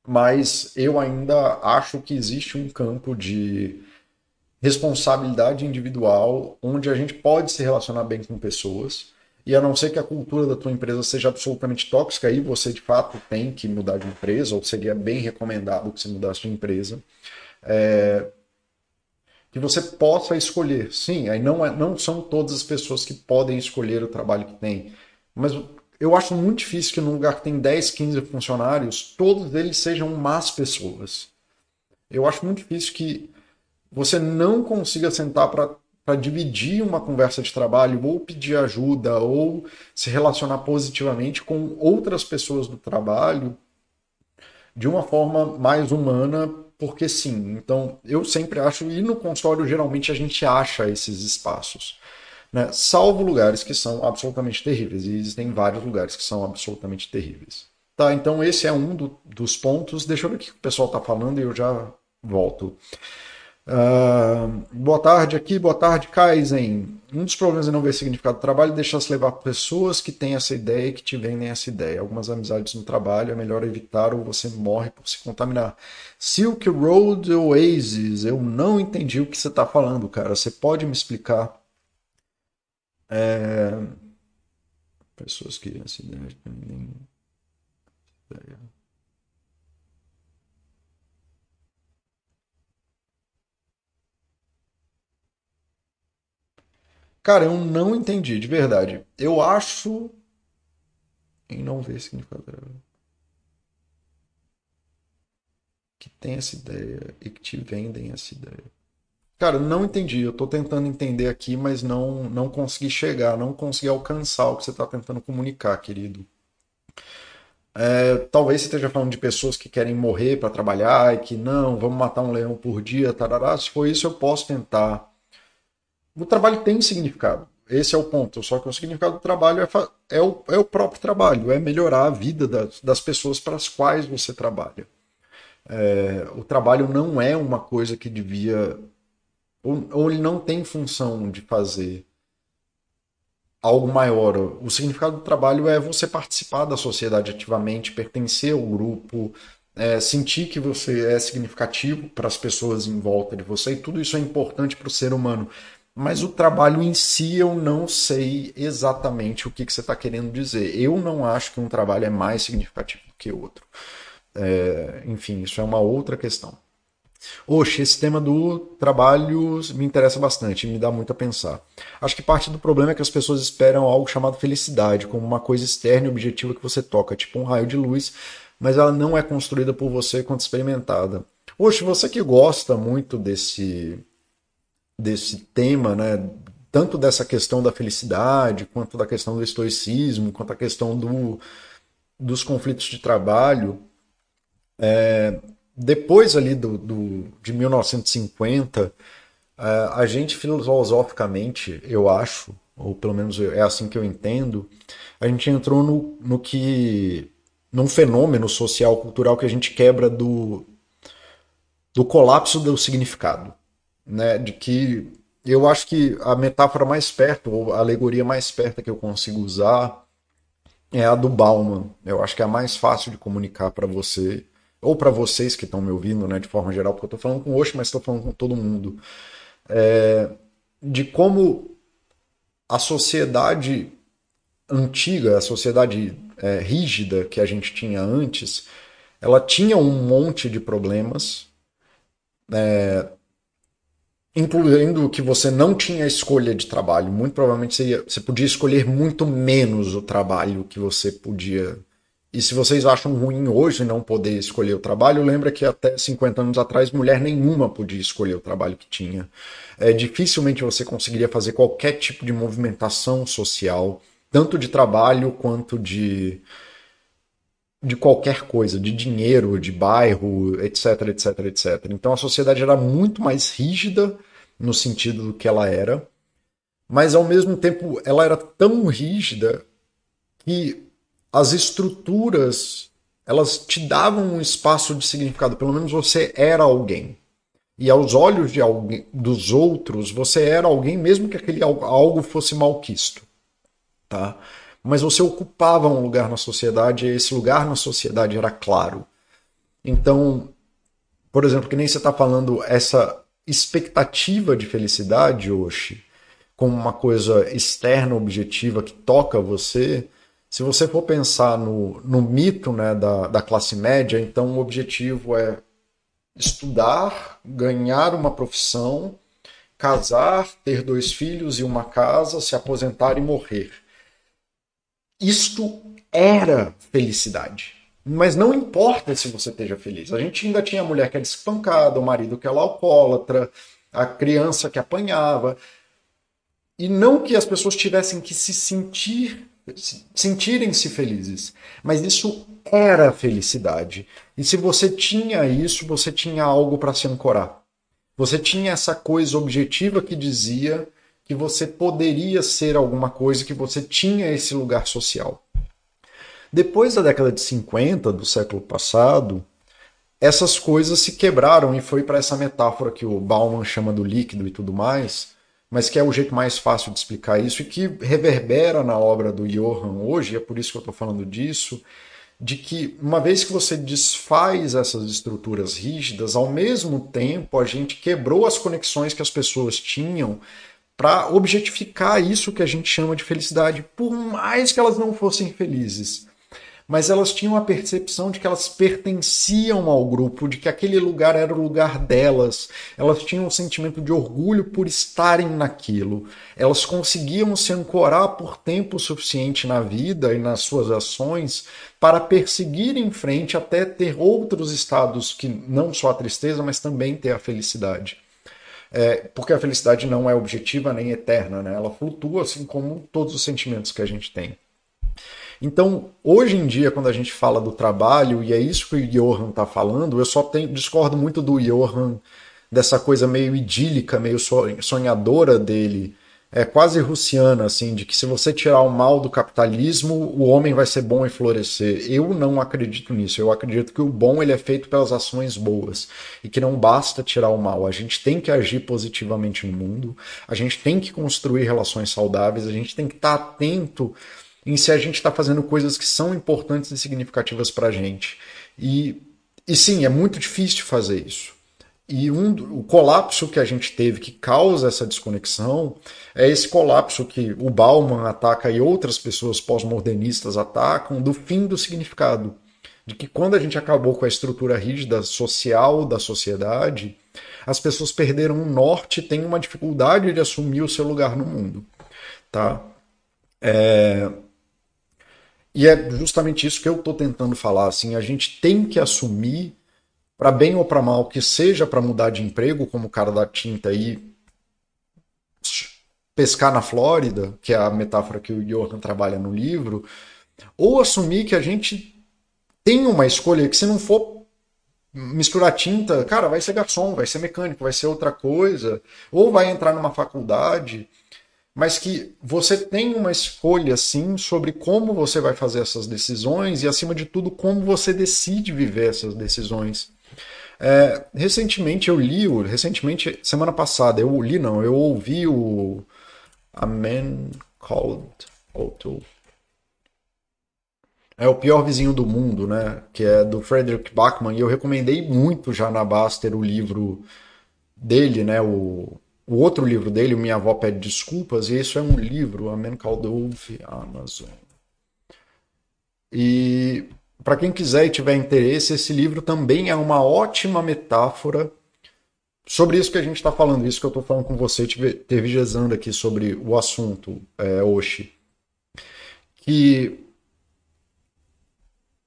mas eu ainda acho que existe um campo de responsabilidade individual onde a gente pode se relacionar bem com pessoas e a não ser que a cultura da tua empresa seja absolutamente tóxica, aí você de fato tem que mudar de empresa, ou seria bem recomendado que você mudasse de empresa. É... Que você possa escolher. Sim, aí não, é, não são todas as pessoas que podem escolher o trabalho que tem. Mas eu acho muito difícil que num lugar que tem 10, 15 funcionários, todos eles sejam más pessoas. Eu acho muito difícil que você não consiga sentar para para dividir uma conversa de trabalho, ou pedir ajuda, ou se relacionar positivamente com outras pessoas do trabalho de uma forma mais humana, porque sim. Então, eu sempre acho, e no consultório geralmente a gente acha esses espaços. Né? Salvo lugares que são absolutamente terríveis, e existem vários lugares que são absolutamente terríveis. Tá, então esse é um do, dos pontos. Deixa eu ver o que o pessoal está falando e eu já volto. Uh, boa tarde aqui, boa tarde, Kaizen. Um dos problemas de não ver significado do trabalho é deixar-se levar pessoas que têm essa ideia e que te vendem essa ideia. Algumas amizades no trabalho é melhor evitar ou você morre por se contaminar. Silk Road Oasis, eu não entendi o que você está falando, cara. Você pode me explicar? É... Pessoas que essa ideia. Cara, eu não entendi, de verdade. Eu acho. Em não ver significado. Que tem essa ideia e que te vendem essa ideia. Cara, não entendi. Eu tô tentando entender aqui, mas não, não consegui chegar, não consegui alcançar o que você tá tentando comunicar, querido. É, talvez você esteja falando de pessoas que querem morrer para trabalhar e que não, vamos matar um leão por dia, tarará. Se for isso, eu posso tentar. O trabalho tem significado. Esse é o ponto. Só que o significado do trabalho é, é, o, é o próprio trabalho, é melhorar a vida das, das pessoas para as quais você trabalha. É, o trabalho não é uma coisa que devia. Ou, ou ele não tem função de fazer algo maior. O significado do trabalho é você participar da sociedade ativamente, pertencer ao grupo, é, sentir que você é significativo para as pessoas em volta de você, e tudo isso é importante para o ser humano. Mas o trabalho em si eu não sei exatamente o que, que você está querendo dizer. Eu não acho que um trabalho é mais significativo que outro. É, enfim, isso é uma outra questão. Oxe, esse tema do trabalho me interessa bastante, me dá muito a pensar. Acho que parte do problema é que as pessoas esperam algo chamado felicidade, como uma coisa externa e objetiva que você toca, tipo um raio de luz, mas ela não é construída por você quando experimentada. Oxe, você que gosta muito desse, desse tema, né? tanto dessa questão da felicidade, quanto da questão do estoicismo, quanto a questão do, dos conflitos de trabalho, é, depois ali do, do, de 1950, é, a gente filosoficamente, eu acho, ou pelo menos é assim que eu entendo, a gente entrou no, no que num fenômeno social cultural que a gente quebra do do colapso do significado, né? De que eu acho que a metáfora mais perto, ou a alegoria mais perto que eu consigo usar é a do Bauman. Eu acho que é a mais fácil de comunicar para você ou para vocês que estão me ouvindo, né, de forma geral, porque eu estou falando com o mas estou falando com todo mundo, é, de como a sociedade antiga, a sociedade é, rígida que a gente tinha antes, ela tinha um monte de problemas, é, incluindo que você não tinha escolha de trabalho. Muito provavelmente você, ia, você podia escolher muito menos o trabalho que você podia e se vocês acham ruim hoje não poder escolher o trabalho, lembra que até 50 anos atrás mulher nenhuma podia escolher o trabalho que tinha. É, dificilmente você conseguiria fazer qualquer tipo de movimentação social, tanto de trabalho quanto de de qualquer coisa, de dinheiro, de bairro, etc, etc, etc. Então a sociedade era muito mais rígida no sentido do que ela era, mas ao mesmo tempo ela era tão rígida que as estruturas elas te davam um espaço de significado, pelo menos você era alguém. E aos olhos de alguém, dos outros, você era alguém mesmo que aquele algo fosse malquisto, tá? Mas você ocupava um lugar na sociedade e esse lugar na sociedade era claro. Então, por exemplo, que nem você está falando essa expectativa de felicidade, Oshi, como uma coisa externa, objetiva, que toca você, se você for pensar no, no mito né, da, da classe média, então o objetivo é estudar, ganhar uma profissão, casar, ter dois filhos e uma casa, se aposentar e morrer. Isto era felicidade. Mas não importa se você esteja feliz. A gente ainda tinha a mulher que era espancada, o marido que era alcoólatra, a criança que apanhava. E não que as pessoas tivessem que se sentir sentirem-se felizes. Mas isso era felicidade. E se você tinha isso, você tinha algo para se ancorar. Você tinha essa coisa objetiva que dizia que você poderia ser alguma coisa, que você tinha esse lugar social. Depois da década de 50 do século passado, essas coisas se quebraram e foi para essa metáfora que o Bauman chama do líquido e tudo mais, mas que é o jeito mais fácil de explicar isso e que reverbera na obra do Johann hoje, é por isso que eu estou falando disso, de que uma vez que você desfaz essas estruturas rígidas, ao mesmo tempo a gente quebrou as conexões que as pessoas tinham para objetificar isso que a gente chama de felicidade, por mais que elas não fossem felizes mas elas tinham a percepção de que elas pertenciam ao grupo, de que aquele lugar era o lugar delas. Elas tinham um sentimento de orgulho por estarem naquilo. Elas conseguiam se ancorar por tempo suficiente na vida e nas suas ações para perseguir em frente até ter outros estados que não só a tristeza, mas também ter a felicidade. É, porque a felicidade não é objetiva nem eterna, né? ela flutua assim como todos os sentimentos que a gente tem. Então, hoje em dia, quando a gente fala do trabalho, e é isso que o Johan está falando, eu só tenho, discordo muito do Johan, dessa coisa meio idílica, meio sonhadora dele, é quase russiana, assim, de que se você tirar o mal do capitalismo, o homem vai ser bom e florescer. Eu não acredito nisso. Eu acredito que o bom ele é feito pelas ações boas e que não basta tirar o mal. A gente tem que agir positivamente no mundo, a gente tem que construir relações saudáveis, a gente tem que estar atento em se a gente está fazendo coisas que são importantes e significativas para a gente. E, e sim, é muito difícil fazer isso. E um, o colapso que a gente teve que causa essa desconexão é esse colapso que o Bauman ataca e outras pessoas pós-modernistas atacam do fim do significado. De que quando a gente acabou com a estrutura rígida social da sociedade, as pessoas perderam o norte e têm uma dificuldade de assumir o seu lugar no mundo. Tá? É... E é justamente isso que eu estou tentando falar. Assim, a gente tem que assumir, para bem ou para mal, que seja para mudar de emprego, como o cara da tinta aí, pescar na Flórida, que é a metáfora que o Johan trabalha no livro, ou assumir que a gente tem uma escolha que se não for misturar tinta, cara, vai ser garçom, vai ser mecânico, vai ser outra coisa, ou vai entrar numa faculdade mas que você tem uma escolha sim sobre como você vai fazer essas decisões e, acima de tudo, como você decide viver essas decisões. É, recentemente eu li, recentemente, semana passada, eu li, não, eu ouvi o A Man Called Otto. É o pior vizinho do mundo, né? Que é do Frederick Bachmann, e eu recomendei muito já na Baster o livro dele, né? O o outro livro dele, o Minha Avó Pede Desculpas, e isso é um livro, a Man Called Wolf, Amazon. E para quem quiser e tiver interesse, esse livro também é uma ótima metáfora sobre isso que a gente está falando, isso que eu estou falando com você, tervigesando aqui sobre o assunto, é. Que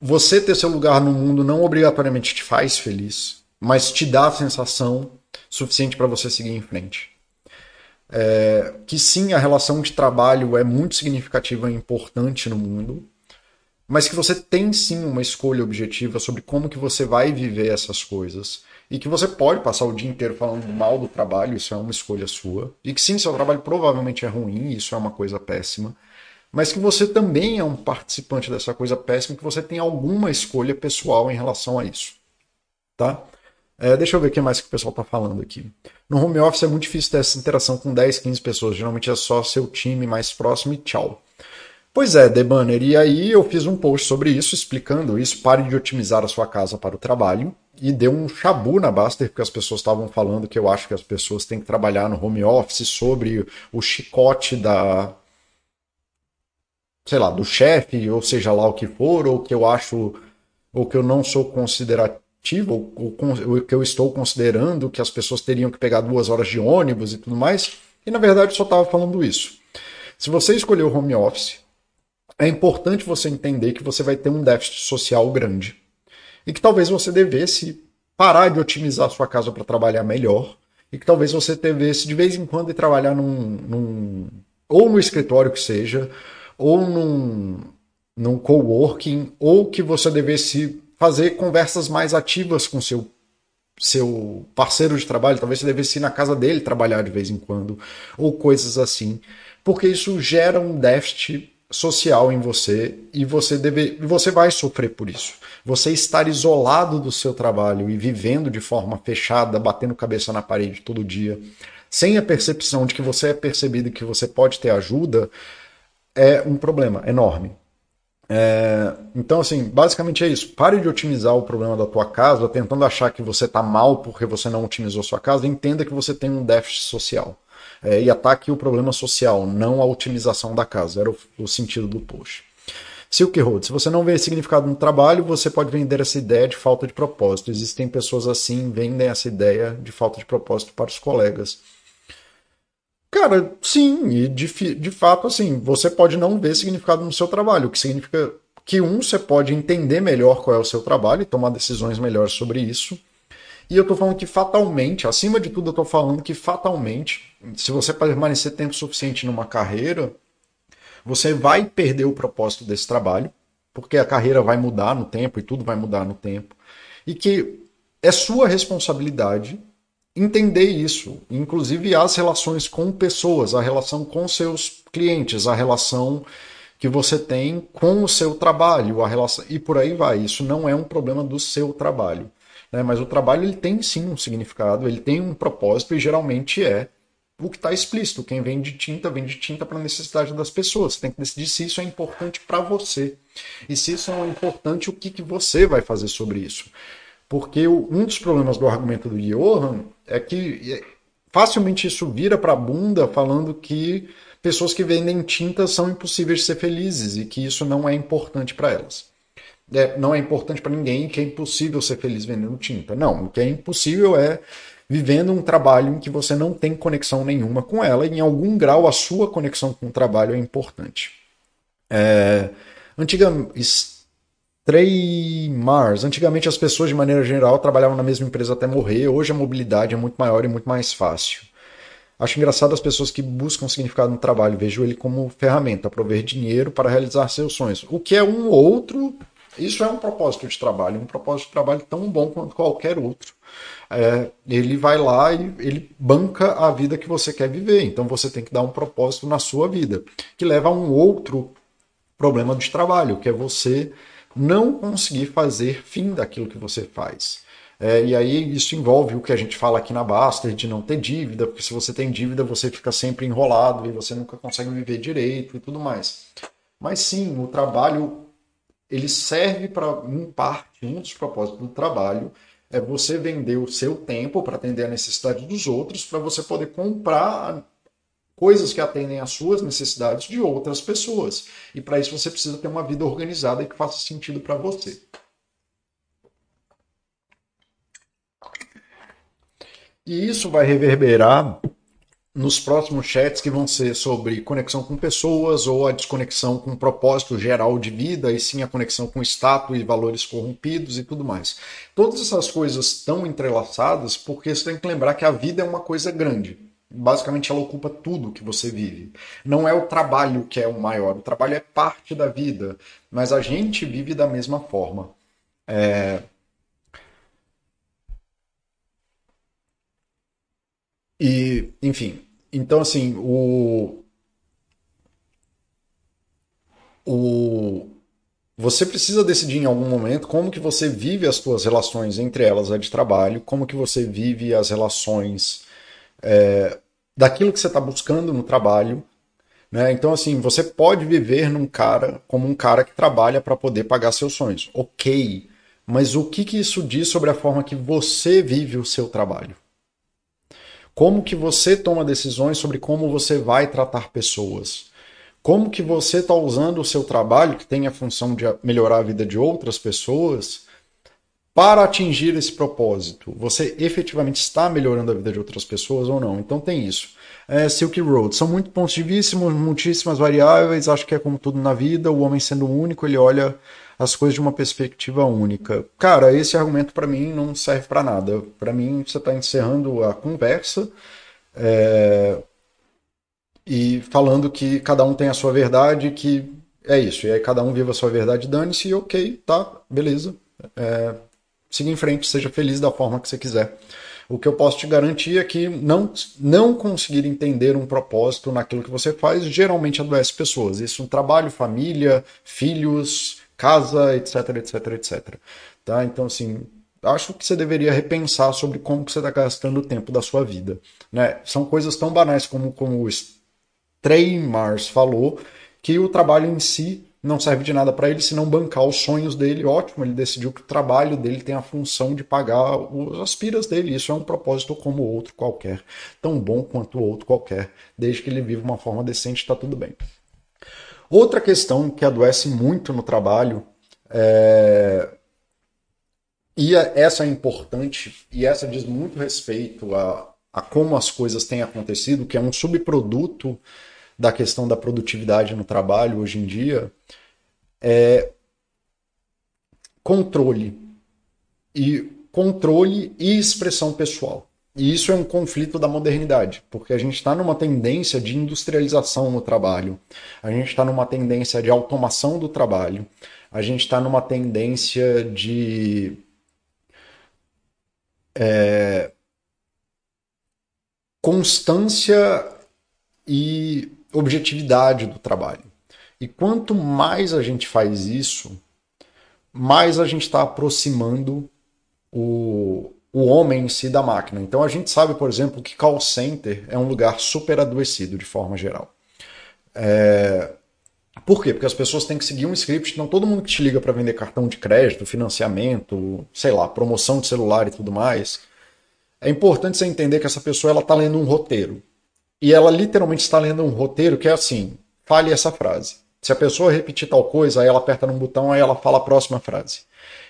você ter seu lugar no mundo não obrigatoriamente te faz feliz, mas te dá a sensação suficiente para você seguir em frente é, que sim, a relação de trabalho é muito significativa e importante no mundo, mas que você tem sim uma escolha objetiva sobre como que você vai viver essas coisas e que você pode passar o dia inteiro falando mal do trabalho, isso é uma escolha sua, e que sim, seu trabalho provavelmente é ruim, isso é uma coisa péssima, mas que você também é um participante dessa coisa péssima, que você tem alguma escolha pessoal em relação a isso, tá? É, deixa eu ver o que mais que o pessoal está falando aqui. No home office é muito difícil ter essa interação com 10, 15 pessoas. Geralmente é só seu time mais próximo e tchau. Pois é, Debanner, e aí eu fiz um post sobre isso, explicando isso. Pare de otimizar a sua casa para o trabalho. E deu um chabu na Baster, porque as pessoas estavam falando que eu acho que as pessoas têm que trabalhar no home office sobre o chicote da. sei lá, do chefe, ou seja lá o que for, ou que eu acho. ou que eu não sou considerado o, o, o que eu estou considerando que as pessoas teriam que pegar duas horas de ônibus e tudo mais. E na verdade eu só estava falando isso. Se você escolher o home office, é importante você entender que você vai ter um déficit social grande. E que talvez você devesse parar de otimizar sua casa para trabalhar melhor. E que talvez você devesse de vez em quando ir trabalhar num, num ou no escritório que seja, ou num, num coworking, ou que você devesse fazer conversas mais ativas com seu seu parceiro de trabalho, talvez você devesse ir na casa dele trabalhar de vez em quando, ou coisas assim, porque isso gera um déficit social em você e você deve, você vai sofrer por isso. Você estar isolado do seu trabalho e vivendo de forma fechada, batendo cabeça na parede todo dia, sem a percepção de que você é percebido e que você pode ter ajuda, é um problema enorme. É, então, assim, basicamente é isso. Pare de otimizar o problema da tua casa, tentando achar que você está mal porque você não otimizou sua casa. Entenda que você tem um déficit social. É, e ataque o problema social, não a otimização da casa. Era o, o sentido do post. Silk Road. Se você não vê significado no trabalho, você pode vender essa ideia de falta de propósito. Existem pessoas assim, vendem essa ideia de falta de propósito para os colegas. Cara, sim, e de, de fato, assim, você pode não ver significado no seu trabalho, o que significa que, um, você pode entender melhor qual é o seu trabalho e tomar decisões melhores sobre isso. E eu tô falando que fatalmente, acima de tudo, eu tô falando que fatalmente, se você permanecer tempo suficiente numa carreira, você vai perder o propósito desse trabalho, porque a carreira vai mudar no tempo e tudo vai mudar no tempo, e que é sua responsabilidade entender isso, inclusive as relações com pessoas, a relação com seus clientes, a relação que você tem com o seu trabalho, a relação e por aí vai. Isso não é um problema do seu trabalho, né? Mas o trabalho ele tem sim um significado, ele tem um propósito e geralmente é o que está explícito. Quem vende tinta, vende tinta para a necessidade das pessoas. Você tem que decidir se isso é importante para você. E se isso não é importante, o que, que você vai fazer sobre isso. Porque um dos problemas do argumento do Johan é que é, facilmente isso vira para a bunda falando que pessoas que vendem tinta são impossíveis de ser felizes e que isso não é importante para elas. É, não é importante para ninguém que é impossível ser feliz vendendo tinta. Não, o que é impossível é vivendo um trabalho em que você não tem conexão nenhuma com ela, e em algum grau a sua conexão com o trabalho é importante. É, antiga, Mars. Antigamente as pessoas, de maneira geral, trabalhavam na mesma empresa até morrer. Hoje a mobilidade é muito maior e muito mais fácil. Acho engraçado as pessoas que buscam significado no trabalho. Vejo ele como ferramenta, prover dinheiro para realizar seus sonhos. O que é um outro. Isso é um propósito de trabalho, um propósito de trabalho tão bom quanto qualquer outro. É, ele vai lá e ele banca a vida que você quer viver. Então você tem que dar um propósito na sua vida, que leva a um outro problema de trabalho, que é você não conseguir fazer fim daquilo que você faz. É, e aí isso envolve o que a gente fala aqui na Baster de não ter dívida, porque se você tem dívida você fica sempre enrolado e você nunca consegue viver direito e tudo mais. Mas sim, o trabalho ele serve para, em parte, um dos propósitos do trabalho é você vender o seu tempo para atender a necessidade dos outros, para você poder comprar coisas que atendem às suas necessidades de outras pessoas. E para isso você precisa ter uma vida organizada e que faça sentido para você. E isso vai reverberar nos próximos chats que vão ser sobre conexão com pessoas ou a desconexão com o propósito geral de vida e sim a conexão com status e valores corrompidos e tudo mais. Todas essas coisas estão entrelaçadas porque você tem que lembrar que a vida é uma coisa grande basicamente ela ocupa tudo que você vive. Não é o trabalho que é o maior, o trabalho é parte da vida, mas a gente vive da mesma forma. É... E, enfim, então assim, o. O. Você precisa decidir em algum momento como que você vive as suas relações, entre elas a de trabalho, como que você vive as relações é, daquilo que você está buscando no trabalho. Né? Então, assim, você pode viver num cara como um cara que trabalha para poder pagar seus sonhos. Ok. Mas o que, que isso diz sobre a forma que você vive o seu trabalho? Como que você toma decisões sobre como você vai tratar pessoas? Como que você está usando o seu trabalho, que tem a função de melhorar a vida de outras pessoas, para atingir esse propósito, você efetivamente está melhorando a vida de outras pessoas ou não? Então tem isso. É, Silk Road. São muito pontos de vista, muitíssimas variáveis. Acho que é como tudo na vida. O homem sendo único, ele olha as coisas de uma perspectiva única. Cara, esse argumento para mim não serve para nada. Para mim, você está encerrando a conversa é... e falando que cada um tem a sua verdade, que é isso. E aí cada um vive a sua verdade, dane-se, ok, tá, beleza. É, siga em frente, seja feliz da forma que você quiser. O que eu posso te garantir é que não, não conseguir entender um propósito naquilo que você faz geralmente adoece pessoas. Isso trabalho, família, filhos, casa, etc, etc, etc. Tá? Então, assim, acho que você deveria repensar sobre como que você está gastando o tempo da sua vida. Né? São coisas tão banais como, como o Trey Mars falou, que o trabalho em si não serve de nada para ele se não bancar os sonhos dele. Ótimo, ele decidiu que o trabalho dele tem a função de pagar as aspiras dele. Isso é um propósito como outro qualquer, tão bom quanto outro qualquer, desde que ele viva uma forma decente, está tudo bem. Outra questão que adoece muito no trabalho é... e essa é importante e essa diz muito respeito a, a como as coisas têm acontecido, que é um subproduto da questão da produtividade no trabalho hoje em dia é controle e controle e expressão pessoal. E isso é um conflito da modernidade, porque a gente está numa tendência de industrialização no trabalho, a gente está numa tendência de automação do trabalho, a gente está numa tendência de. É, constância e objetividade do trabalho. E quanto mais a gente faz isso, mais a gente está aproximando o, o homem em si da máquina. Então a gente sabe, por exemplo, que call center é um lugar super adoecido de forma geral. É... Por quê? Porque as pessoas têm que seguir um script, então todo mundo que te liga para vender cartão de crédito, financiamento, sei lá, promoção de celular e tudo mais, é importante você entender que essa pessoa ela está lendo um roteiro. E ela literalmente está lendo um roteiro que é assim: fale essa frase. Se a pessoa repetir tal coisa, aí ela aperta num botão, aí ela fala a próxima frase.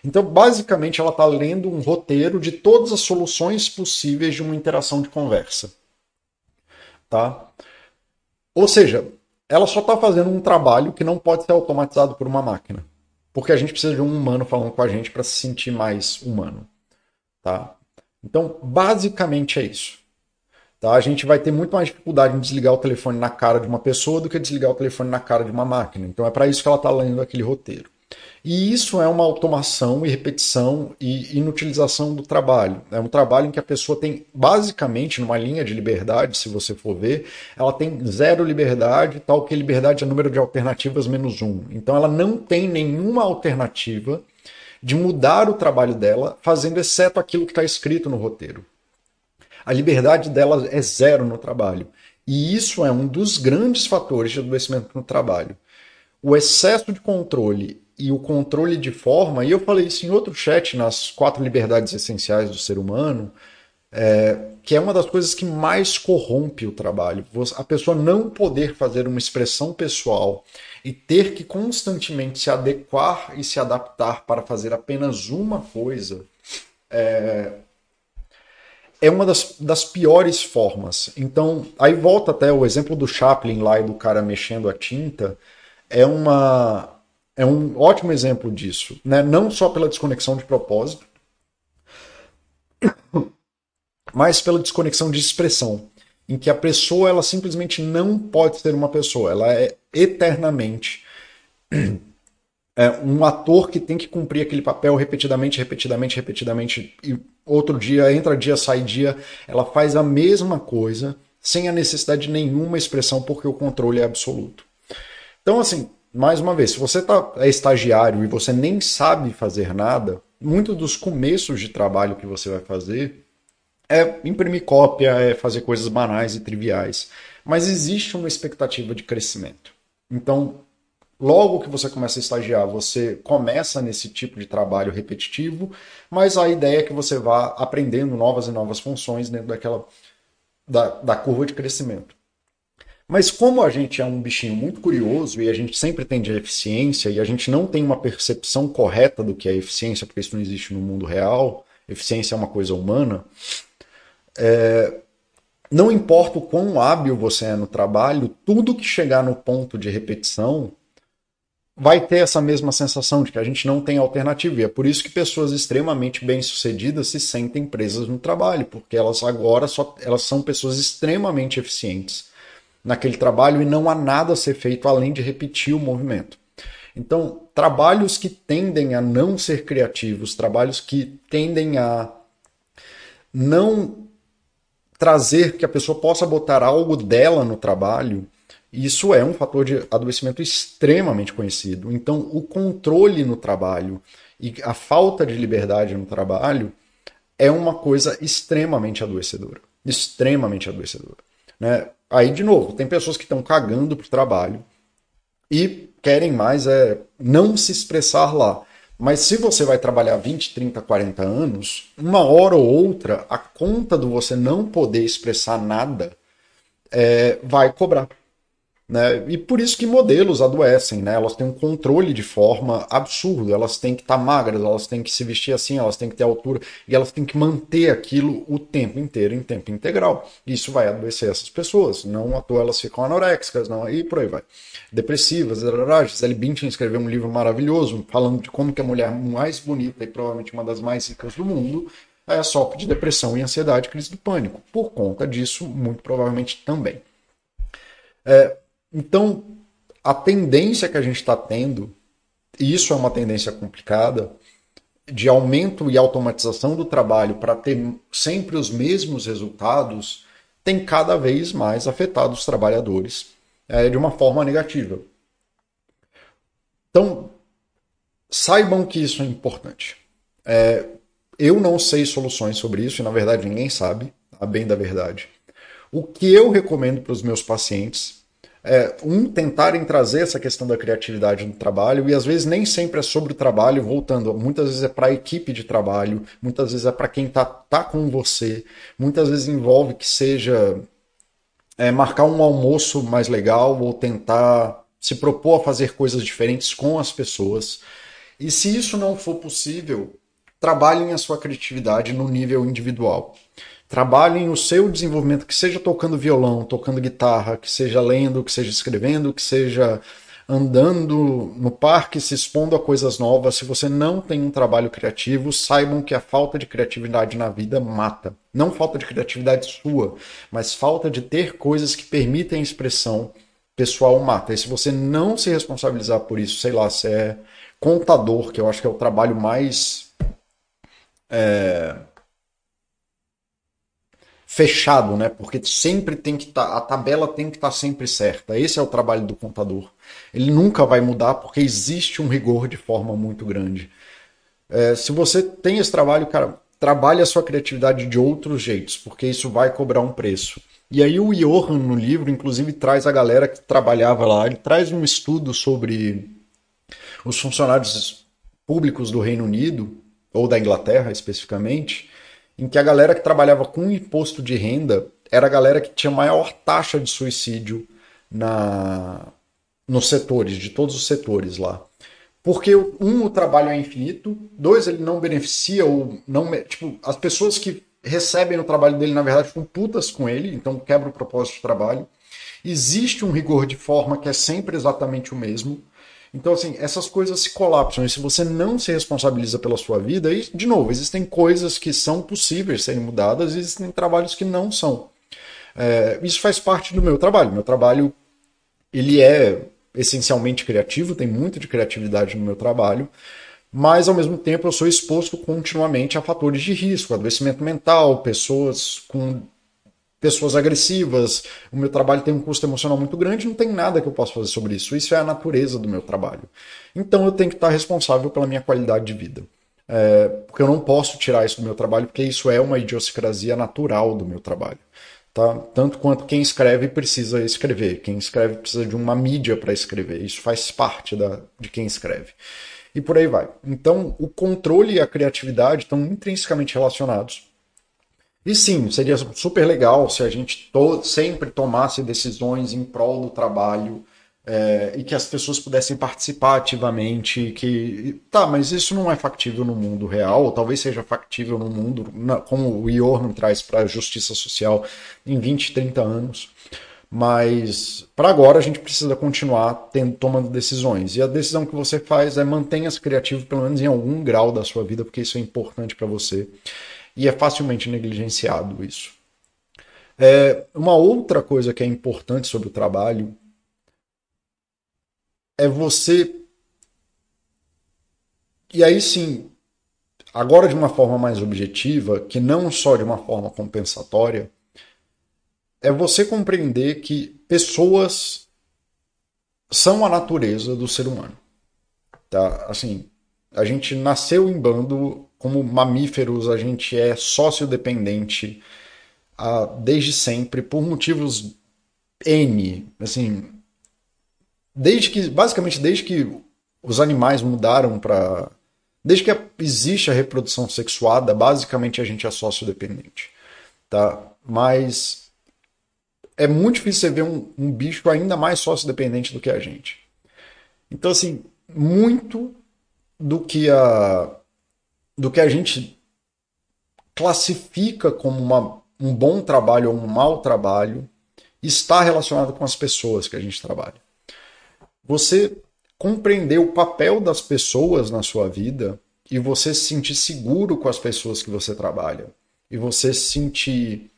Então, basicamente, ela está lendo um roteiro de todas as soluções possíveis de uma interação de conversa. Tá? Ou seja, ela só está fazendo um trabalho que não pode ser automatizado por uma máquina. Porque a gente precisa de um humano falando com a gente para se sentir mais humano. Tá? Então, basicamente é isso. Tá? A gente vai ter muito mais dificuldade em desligar o telefone na cara de uma pessoa do que desligar o telefone na cara de uma máquina. Então, é para isso que ela está lendo aquele roteiro. E isso é uma automação e repetição e inutilização do trabalho. É um trabalho em que a pessoa tem, basicamente, numa linha de liberdade, se você for ver, ela tem zero liberdade, tal que liberdade é número de alternativas menos um. Então ela não tem nenhuma alternativa de mudar o trabalho dela, fazendo exceto aquilo que está escrito no roteiro. A liberdade dela é zero no trabalho. E isso é um dos grandes fatores de adoecimento no trabalho. O excesso de controle e o controle de forma, e eu falei isso em outro chat, nas quatro liberdades essenciais do ser humano, é, que é uma das coisas que mais corrompe o trabalho. A pessoa não poder fazer uma expressão pessoal e ter que constantemente se adequar e se adaptar para fazer apenas uma coisa é, é uma das, das piores formas. Então, aí volta até o exemplo do Chaplin lá e do cara mexendo a tinta, é uma é um ótimo exemplo disso, né? Não só pela desconexão de propósito, [COUGHS] mas pela desconexão de expressão, em que a pessoa ela simplesmente não pode ser uma pessoa, ela é eternamente é um ator que tem que cumprir aquele papel repetidamente, repetidamente, repetidamente, e outro dia entra dia, sai dia, ela faz a mesma coisa sem a necessidade de nenhuma expressão porque o controle é absoluto. Então, assim, mais uma vez, se você tá, é estagiário e você nem sabe fazer nada, muitos dos começos de trabalho que você vai fazer é imprimir cópia, é fazer coisas banais e triviais. Mas existe uma expectativa de crescimento. Então, logo que você começa a estagiar, você começa nesse tipo de trabalho repetitivo, mas a ideia é que você vá aprendendo novas e novas funções dentro daquela da, da curva de crescimento. Mas como a gente é um bichinho muito curioso e a gente sempre tende a eficiência e a gente não tem uma percepção correta do que é eficiência, porque isso não existe no mundo real, eficiência é uma coisa humana, é, não importa o quão hábil você é no trabalho, tudo que chegar no ponto de repetição vai ter essa mesma sensação de que a gente não tem alternativa. E é por isso que pessoas extremamente bem-sucedidas se sentem presas no trabalho, porque elas agora só elas são pessoas extremamente eficientes naquele trabalho e não há nada a ser feito além de repetir o movimento. Então, trabalhos que tendem a não ser criativos, trabalhos que tendem a não trazer que a pessoa possa botar algo dela no trabalho, isso é um fator de adoecimento extremamente conhecido. Então, o controle no trabalho e a falta de liberdade no trabalho é uma coisa extremamente adoecedora. Extremamente adoecedora. Né? Aí, de novo, tem pessoas que estão cagando pro trabalho e querem mais é não se expressar lá. Mas se você vai trabalhar 20, 30, 40 anos, uma hora ou outra, a conta do você não poder expressar nada é, vai cobrar. Né? E por isso que modelos adoecem, né? Elas têm um controle de forma absurdo, elas têm que estar tá magras, elas têm que se vestir assim, elas têm que ter altura e elas têm que manter aquilo o tempo inteiro, em tempo integral. Isso vai adoecer essas pessoas. Não à toa elas ficam anoréxicas, não, e por aí vai. Depressivas, Gisele Bündchen escreveu um livro maravilhoso falando de como que a mulher mais bonita e provavelmente uma das mais ricas do mundo é, sofre de depressão e ansiedade, crise do pânico. Por conta disso, muito provavelmente também. É, então, a tendência que a gente está tendo, e isso é uma tendência complicada, de aumento e automatização do trabalho para ter sempre os mesmos resultados, tem cada vez mais afetado os trabalhadores é, de uma forma negativa. Então, saibam que isso é importante. É, eu não sei soluções sobre isso, e na verdade ninguém sabe, a bem da verdade. O que eu recomendo para os meus pacientes é, um, tentarem trazer essa questão da criatividade no trabalho, e às vezes nem sempre é sobre o trabalho, voltando, muitas vezes é para a equipe de trabalho, muitas vezes é para quem está tá com você, muitas vezes envolve que seja é, marcar um almoço mais legal ou tentar se propor a fazer coisas diferentes com as pessoas. E se isso não for possível, trabalhem a sua criatividade no nível individual. Trabalhem o seu desenvolvimento, que seja tocando violão, tocando guitarra, que seja lendo, que seja escrevendo, que seja andando no parque, se expondo a coisas novas. Se você não tem um trabalho criativo, saibam que a falta de criatividade na vida mata. Não falta de criatividade sua, mas falta de ter coisas que permitem a expressão pessoal mata. E se você não se responsabilizar por isso, sei lá, se é contador, que eu acho que é o trabalho mais. É, fechado, né? Porque sempre tem que estar, tá, a tabela tem que estar tá sempre certa. Esse é o trabalho do contador. Ele nunca vai mudar porque existe um rigor de forma muito grande. É, se você tem esse trabalho, cara, trabalhe a sua criatividade de outros jeitos, porque isso vai cobrar um preço. E aí o Johan no livro, inclusive, traz a galera que trabalhava lá, ele traz um estudo sobre os funcionários públicos do Reino Unido, ou da Inglaterra especificamente, em que a galera que trabalhava com imposto de renda era a galera que tinha maior taxa de suicídio na nos setores, de todos os setores lá. Porque, um, o trabalho é infinito, dois, ele não beneficia ou não. Tipo, as pessoas que recebem o trabalho dele, na verdade, ficam putas com ele, então quebra o propósito de trabalho. Existe um rigor de forma que é sempre exatamente o mesmo. Então, assim, essas coisas se colapsam. E se você não se responsabiliza pela sua vida, e, de novo, existem coisas que são possíveis serem mudadas existem trabalhos que não são. É, isso faz parte do meu trabalho. Meu trabalho, ele é essencialmente criativo, tem muito de criatividade no meu trabalho, mas ao mesmo tempo eu sou exposto continuamente a fatores de risco, adoecimento mental, pessoas com pessoas agressivas, o meu trabalho tem um custo emocional muito grande, não tem nada que eu possa fazer sobre isso. Isso é a natureza do meu trabalho. Então eu tenho que estar responsável pela minha qualidade de vida. É, porque eu não posso tirar isso do meu trabalho, porque isso é uma idiosincrasia natural do meu trabalho. Tá? Tanto quanto quem escreve precisa escrever, quem escreve precisa de uma mídia para escrever. Isso faz parte da, de quem escreve. E por aí vai. Então, o controle e a criatividade estão intrinsecamente relacionados. E sim, seria super legal se a gente to sempre tomasse decisões em prol do trabalho é, e que as pessoas pudessem participar ativamente. Que tá, mas isso não é factível no mundo real, ou talvez seja factível no mundo, na, como o Iorno traz para a justiça social em 20, 30 anos. Mas para agora a gente precisa continuar tendo, tomando decisões. E a decisão que você faz é mantenha-se criativo, pelo menos em algum grau da sua vida, porque isso é importante para você e é facilmente negligenciado isso. É, uma outra coisa que é importante sobre o trabalho é você. E aí sim, agora de uma forma mais objetiva, que não só de uma forma compensatória, é você compreender que pessoas são a natureza do ser humano. Tá? Assim, a gente nasceu em bando como mamíferos, a gente é sócio-dependente uh, desde sempre, por motivos N. Assim, desde que, basicamente, desde que os animais mudaram para. Desde que existe a reprodução sexuada, basicamente a gente é sócio-dependente. Tá? Mas é muito difícil você ver um, um bicho ainda mais sócio-dependente do que a gente. Então, assim, muito do que a do que a gente classifica como uma, um bom trabalho ou um mau trabalho está relacionado com as pessoas que a gente trabalha. Você compreender o papel das pessoas na sua vida e você se sentir seguro com as pessoas que você trabalha e você se sentir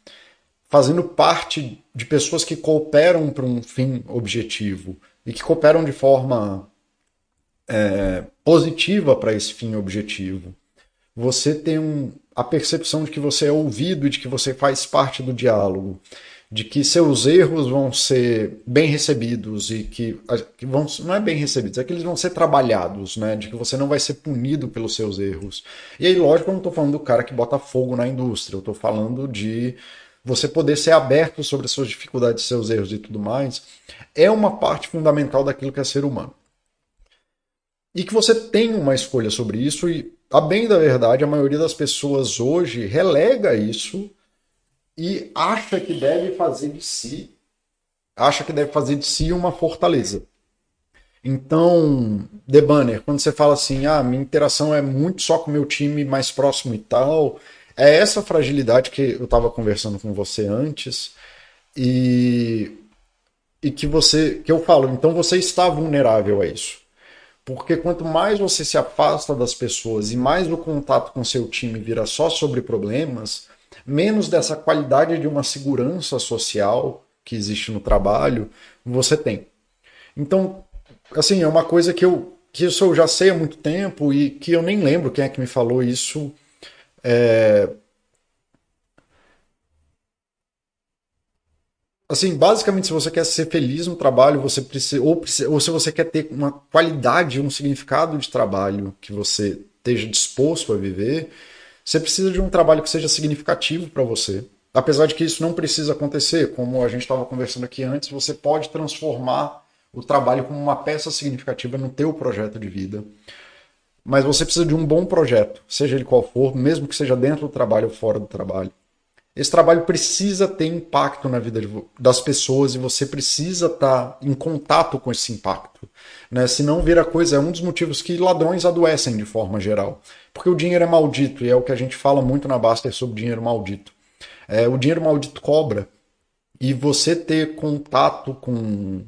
fazendo parte de pessoas que cooperam para um fim objetivo e que cooperam de forma é, positiva para esse fim objetivo. Você tem um, a percepção de que você é ouvido e de que você faz parte do diálogo, de que seus erros vão ser bem recebidos e que, que vão não é bem recebidos, é que eles vão ser trabalhados, né? De que você não vai ser punido pelos seus erros. E aí, lógico, eu não estou falando do cara que bota fogo na indústria, eu estou falando de você poder ser aberto sobre as suas dificuldades, seus erros e tudo mais, é uma parte fundamental daquilo que é ser humano. E que você tem uma escolha sobre isso, e, a bem da verdade, a maioria das pessoas hoje relega isso e acha que deve fazer de si, acha que deve fazer de si uma fortaleza. Então, The Banner, quando você fala assim, ah, minha interação é muito só com o meu time mais próximo e tal, é essa fragilidade que eu estava conversando com você antes e, e que você que eu falo, então você está vulnerável a isso. Porque quanto mais você se afasta das pessoas e mais o contato com seu time vira só sobre problemas, menos dessa qualidade de uma segurança social que existe no trabalho você tem. Então, assim, é uma coisa que eu que isso eu já sei há muito tempo e que eu nem lembro quem é que me falou isso é... Assim, basicamente, se você quer ser feliz no trabalho, você precisa ou, ou se você quer ter uma qualidade, um significado de trabalho que você esteja disposto a viver, você precisa de um trabalho que seja significativo para você. Apesar de que isso não precisa acontecer, como a gente estava conversando aqui antes, você pode transformar o trabalho como uma peça significativa no teu projeto de vida mas você precisa de um bom projeto, seja ele qual for, mesmo que seja dentro do trabalho ou fora do trabalho. Esse trabalho precisa ter impacto na vida das pessoas e você precisa estar em contato com esse impacto. Né? Senão vira coisa, é um dos motivos que ladrões adoecem de forma geral. Porque o dinheiro é maldito e é o que a gente fala muito na Baster sobre dinheiro maldito. É, o dinheiro maldito cobra e você ter contato com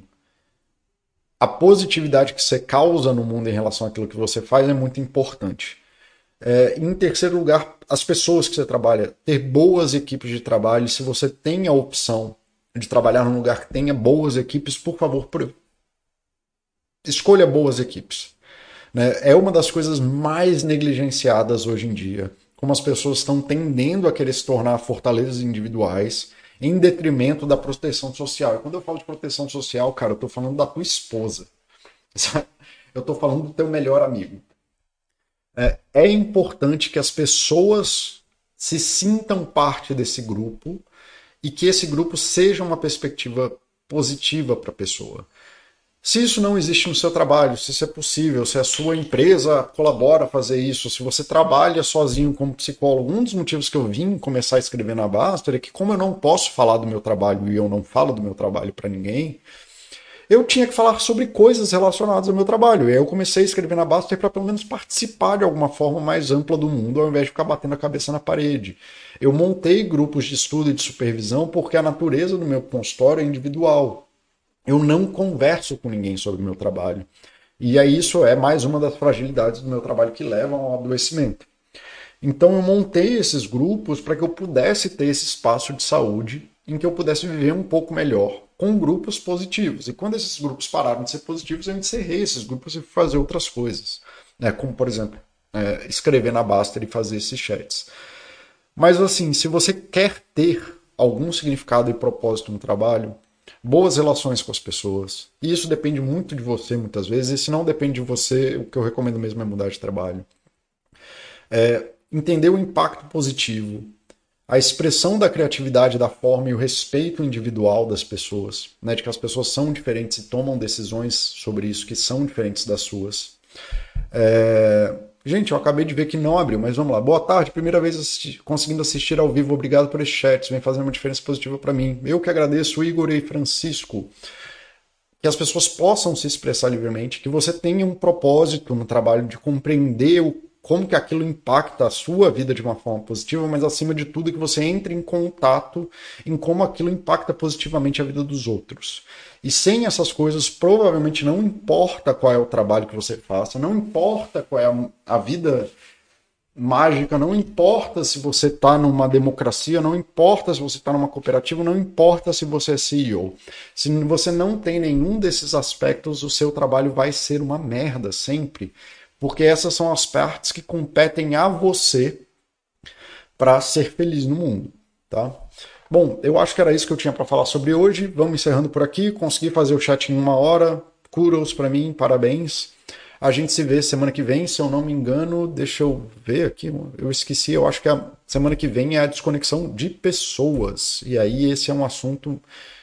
a positividade que você causa no mundo em relação àquilo que você faz é muito importante. É, em terceiro lugar, as pessoas que você trabalha, ter boas equipes de trabalho. Se você tem a opção de trabalhar num lugar que tenha boas equipes, por favor, escolha boas equipes. Né? É uma das coisas mais negligenciadas hoje em dia. Como as pessoas estão tendendo a querer se tornar fortalezas individuais em detrimento da proteção social. E quando eu falo de proteção social, cara, eu estou falando da tua esposa. [LAUGHS] Eu estou falando do teu melhor amigo. É, é importante que as pessoas se sintam parte desse grupo e que esse grupo seja uma perspectiva positiva para a pessoa. Se isso não existe no seu trabalho, se isso é possível, se a sua empresa colabora a fazer isso, se você trabalha sozinho como psicólogo, um dos motivos que eu vim começar a escrever na Baster é que, como eu não posso falar do meu trabalho e eu não falo do meu trabalho para ninguém, eu tinha que falar sobre coisas relacionadas ao meu trabalho. E aí eu comecei a escrever na Baster para pelo menos participar de alguma forma mais ampla do mundo, ao invés de ficar batendo a cabeça na parede. Eu montei grupos de estudo e de supervisão porque a natureza do meu consultório é individual eu não converso com ninguém sobre o meu trabalho. E aí isso é mais uma das fragilidades do meu trabalho que levam ao adoecimento. Então eu montei esses grupos para que eu pudesse ter esse espaço de saúde em que eu pudesse viver um pouco melhor com grupos positivos. E quando esses grupos pararam de ser positivos, eu encerrei esses grupos e fui fazer outras coisas. Né? Como, por exemplo, é, escrever na Baster e fazer esses chats. Mas assim, se você quer ter algum significado e propósito no trabalho, boas relações com as pessoas. E isso depende muito de você, muitas vezes. E se não depende de você, o que eu recomendo mesmo é mudar de trabalho. É, entender o impacto positivo, a expressão da criatividade, da forma e o respeito individual das pessoas, né, de que as pessoas são diferentes e tomam decisões sobre isso que são diferentes das suas. É, Gente, eu acabei de ver que não abriu, mas vamos lá. Boa tarde, primeira vez assisti conseguindo assistir ao vivo. Obrigado por esse chat, vem fazendo uma diferença positiva para mim. Eu que agradeço, Igor e Francisco. Que as pessoas possam se expressar livremente, que você tenha um propósito no trabalho de compreender o, como que aquilo impacta a sua vida de uma forma positiva, mas acima de tudo que você entre em contato em como aquilo impacta positivamente a vida dos outros. E sem essas coisas, provavelmente não importa qual é o trabalho que você faça, não importa qual é a, a vida mágica, não importa se você está numa democracia, não importa se você está numa cooperativa, não importa se você é CEO. Se você não tem nenhum desses aspectos, o seu trabalho vai ser uma merda sempre, porque essas são as partes que competem a você para ser feliz no mundo, tá? Bom, eu acho que era isso que eu tinha para falar sobre hoje. Vamos encerrando por aqui. Consegui fazer o chat em uma hora. Kudos para mim, parabéns. A gente se vê semana que vem, se eu não me engano. Deixa eu ver aqui, eu esqueci. Eu acho que a semana que vem é a desconexão de pessoas. E aí, esse é um assunto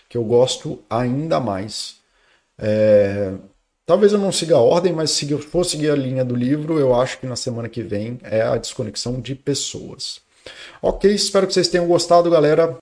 que eu gosto ainda mais. É... Talvez eu não siga a ordem, mas se eu for seguir a linha do livro, eu acho que na semana que vem é a desconexão de pessoas. Ok, espero que vocês tenham gostado, galera.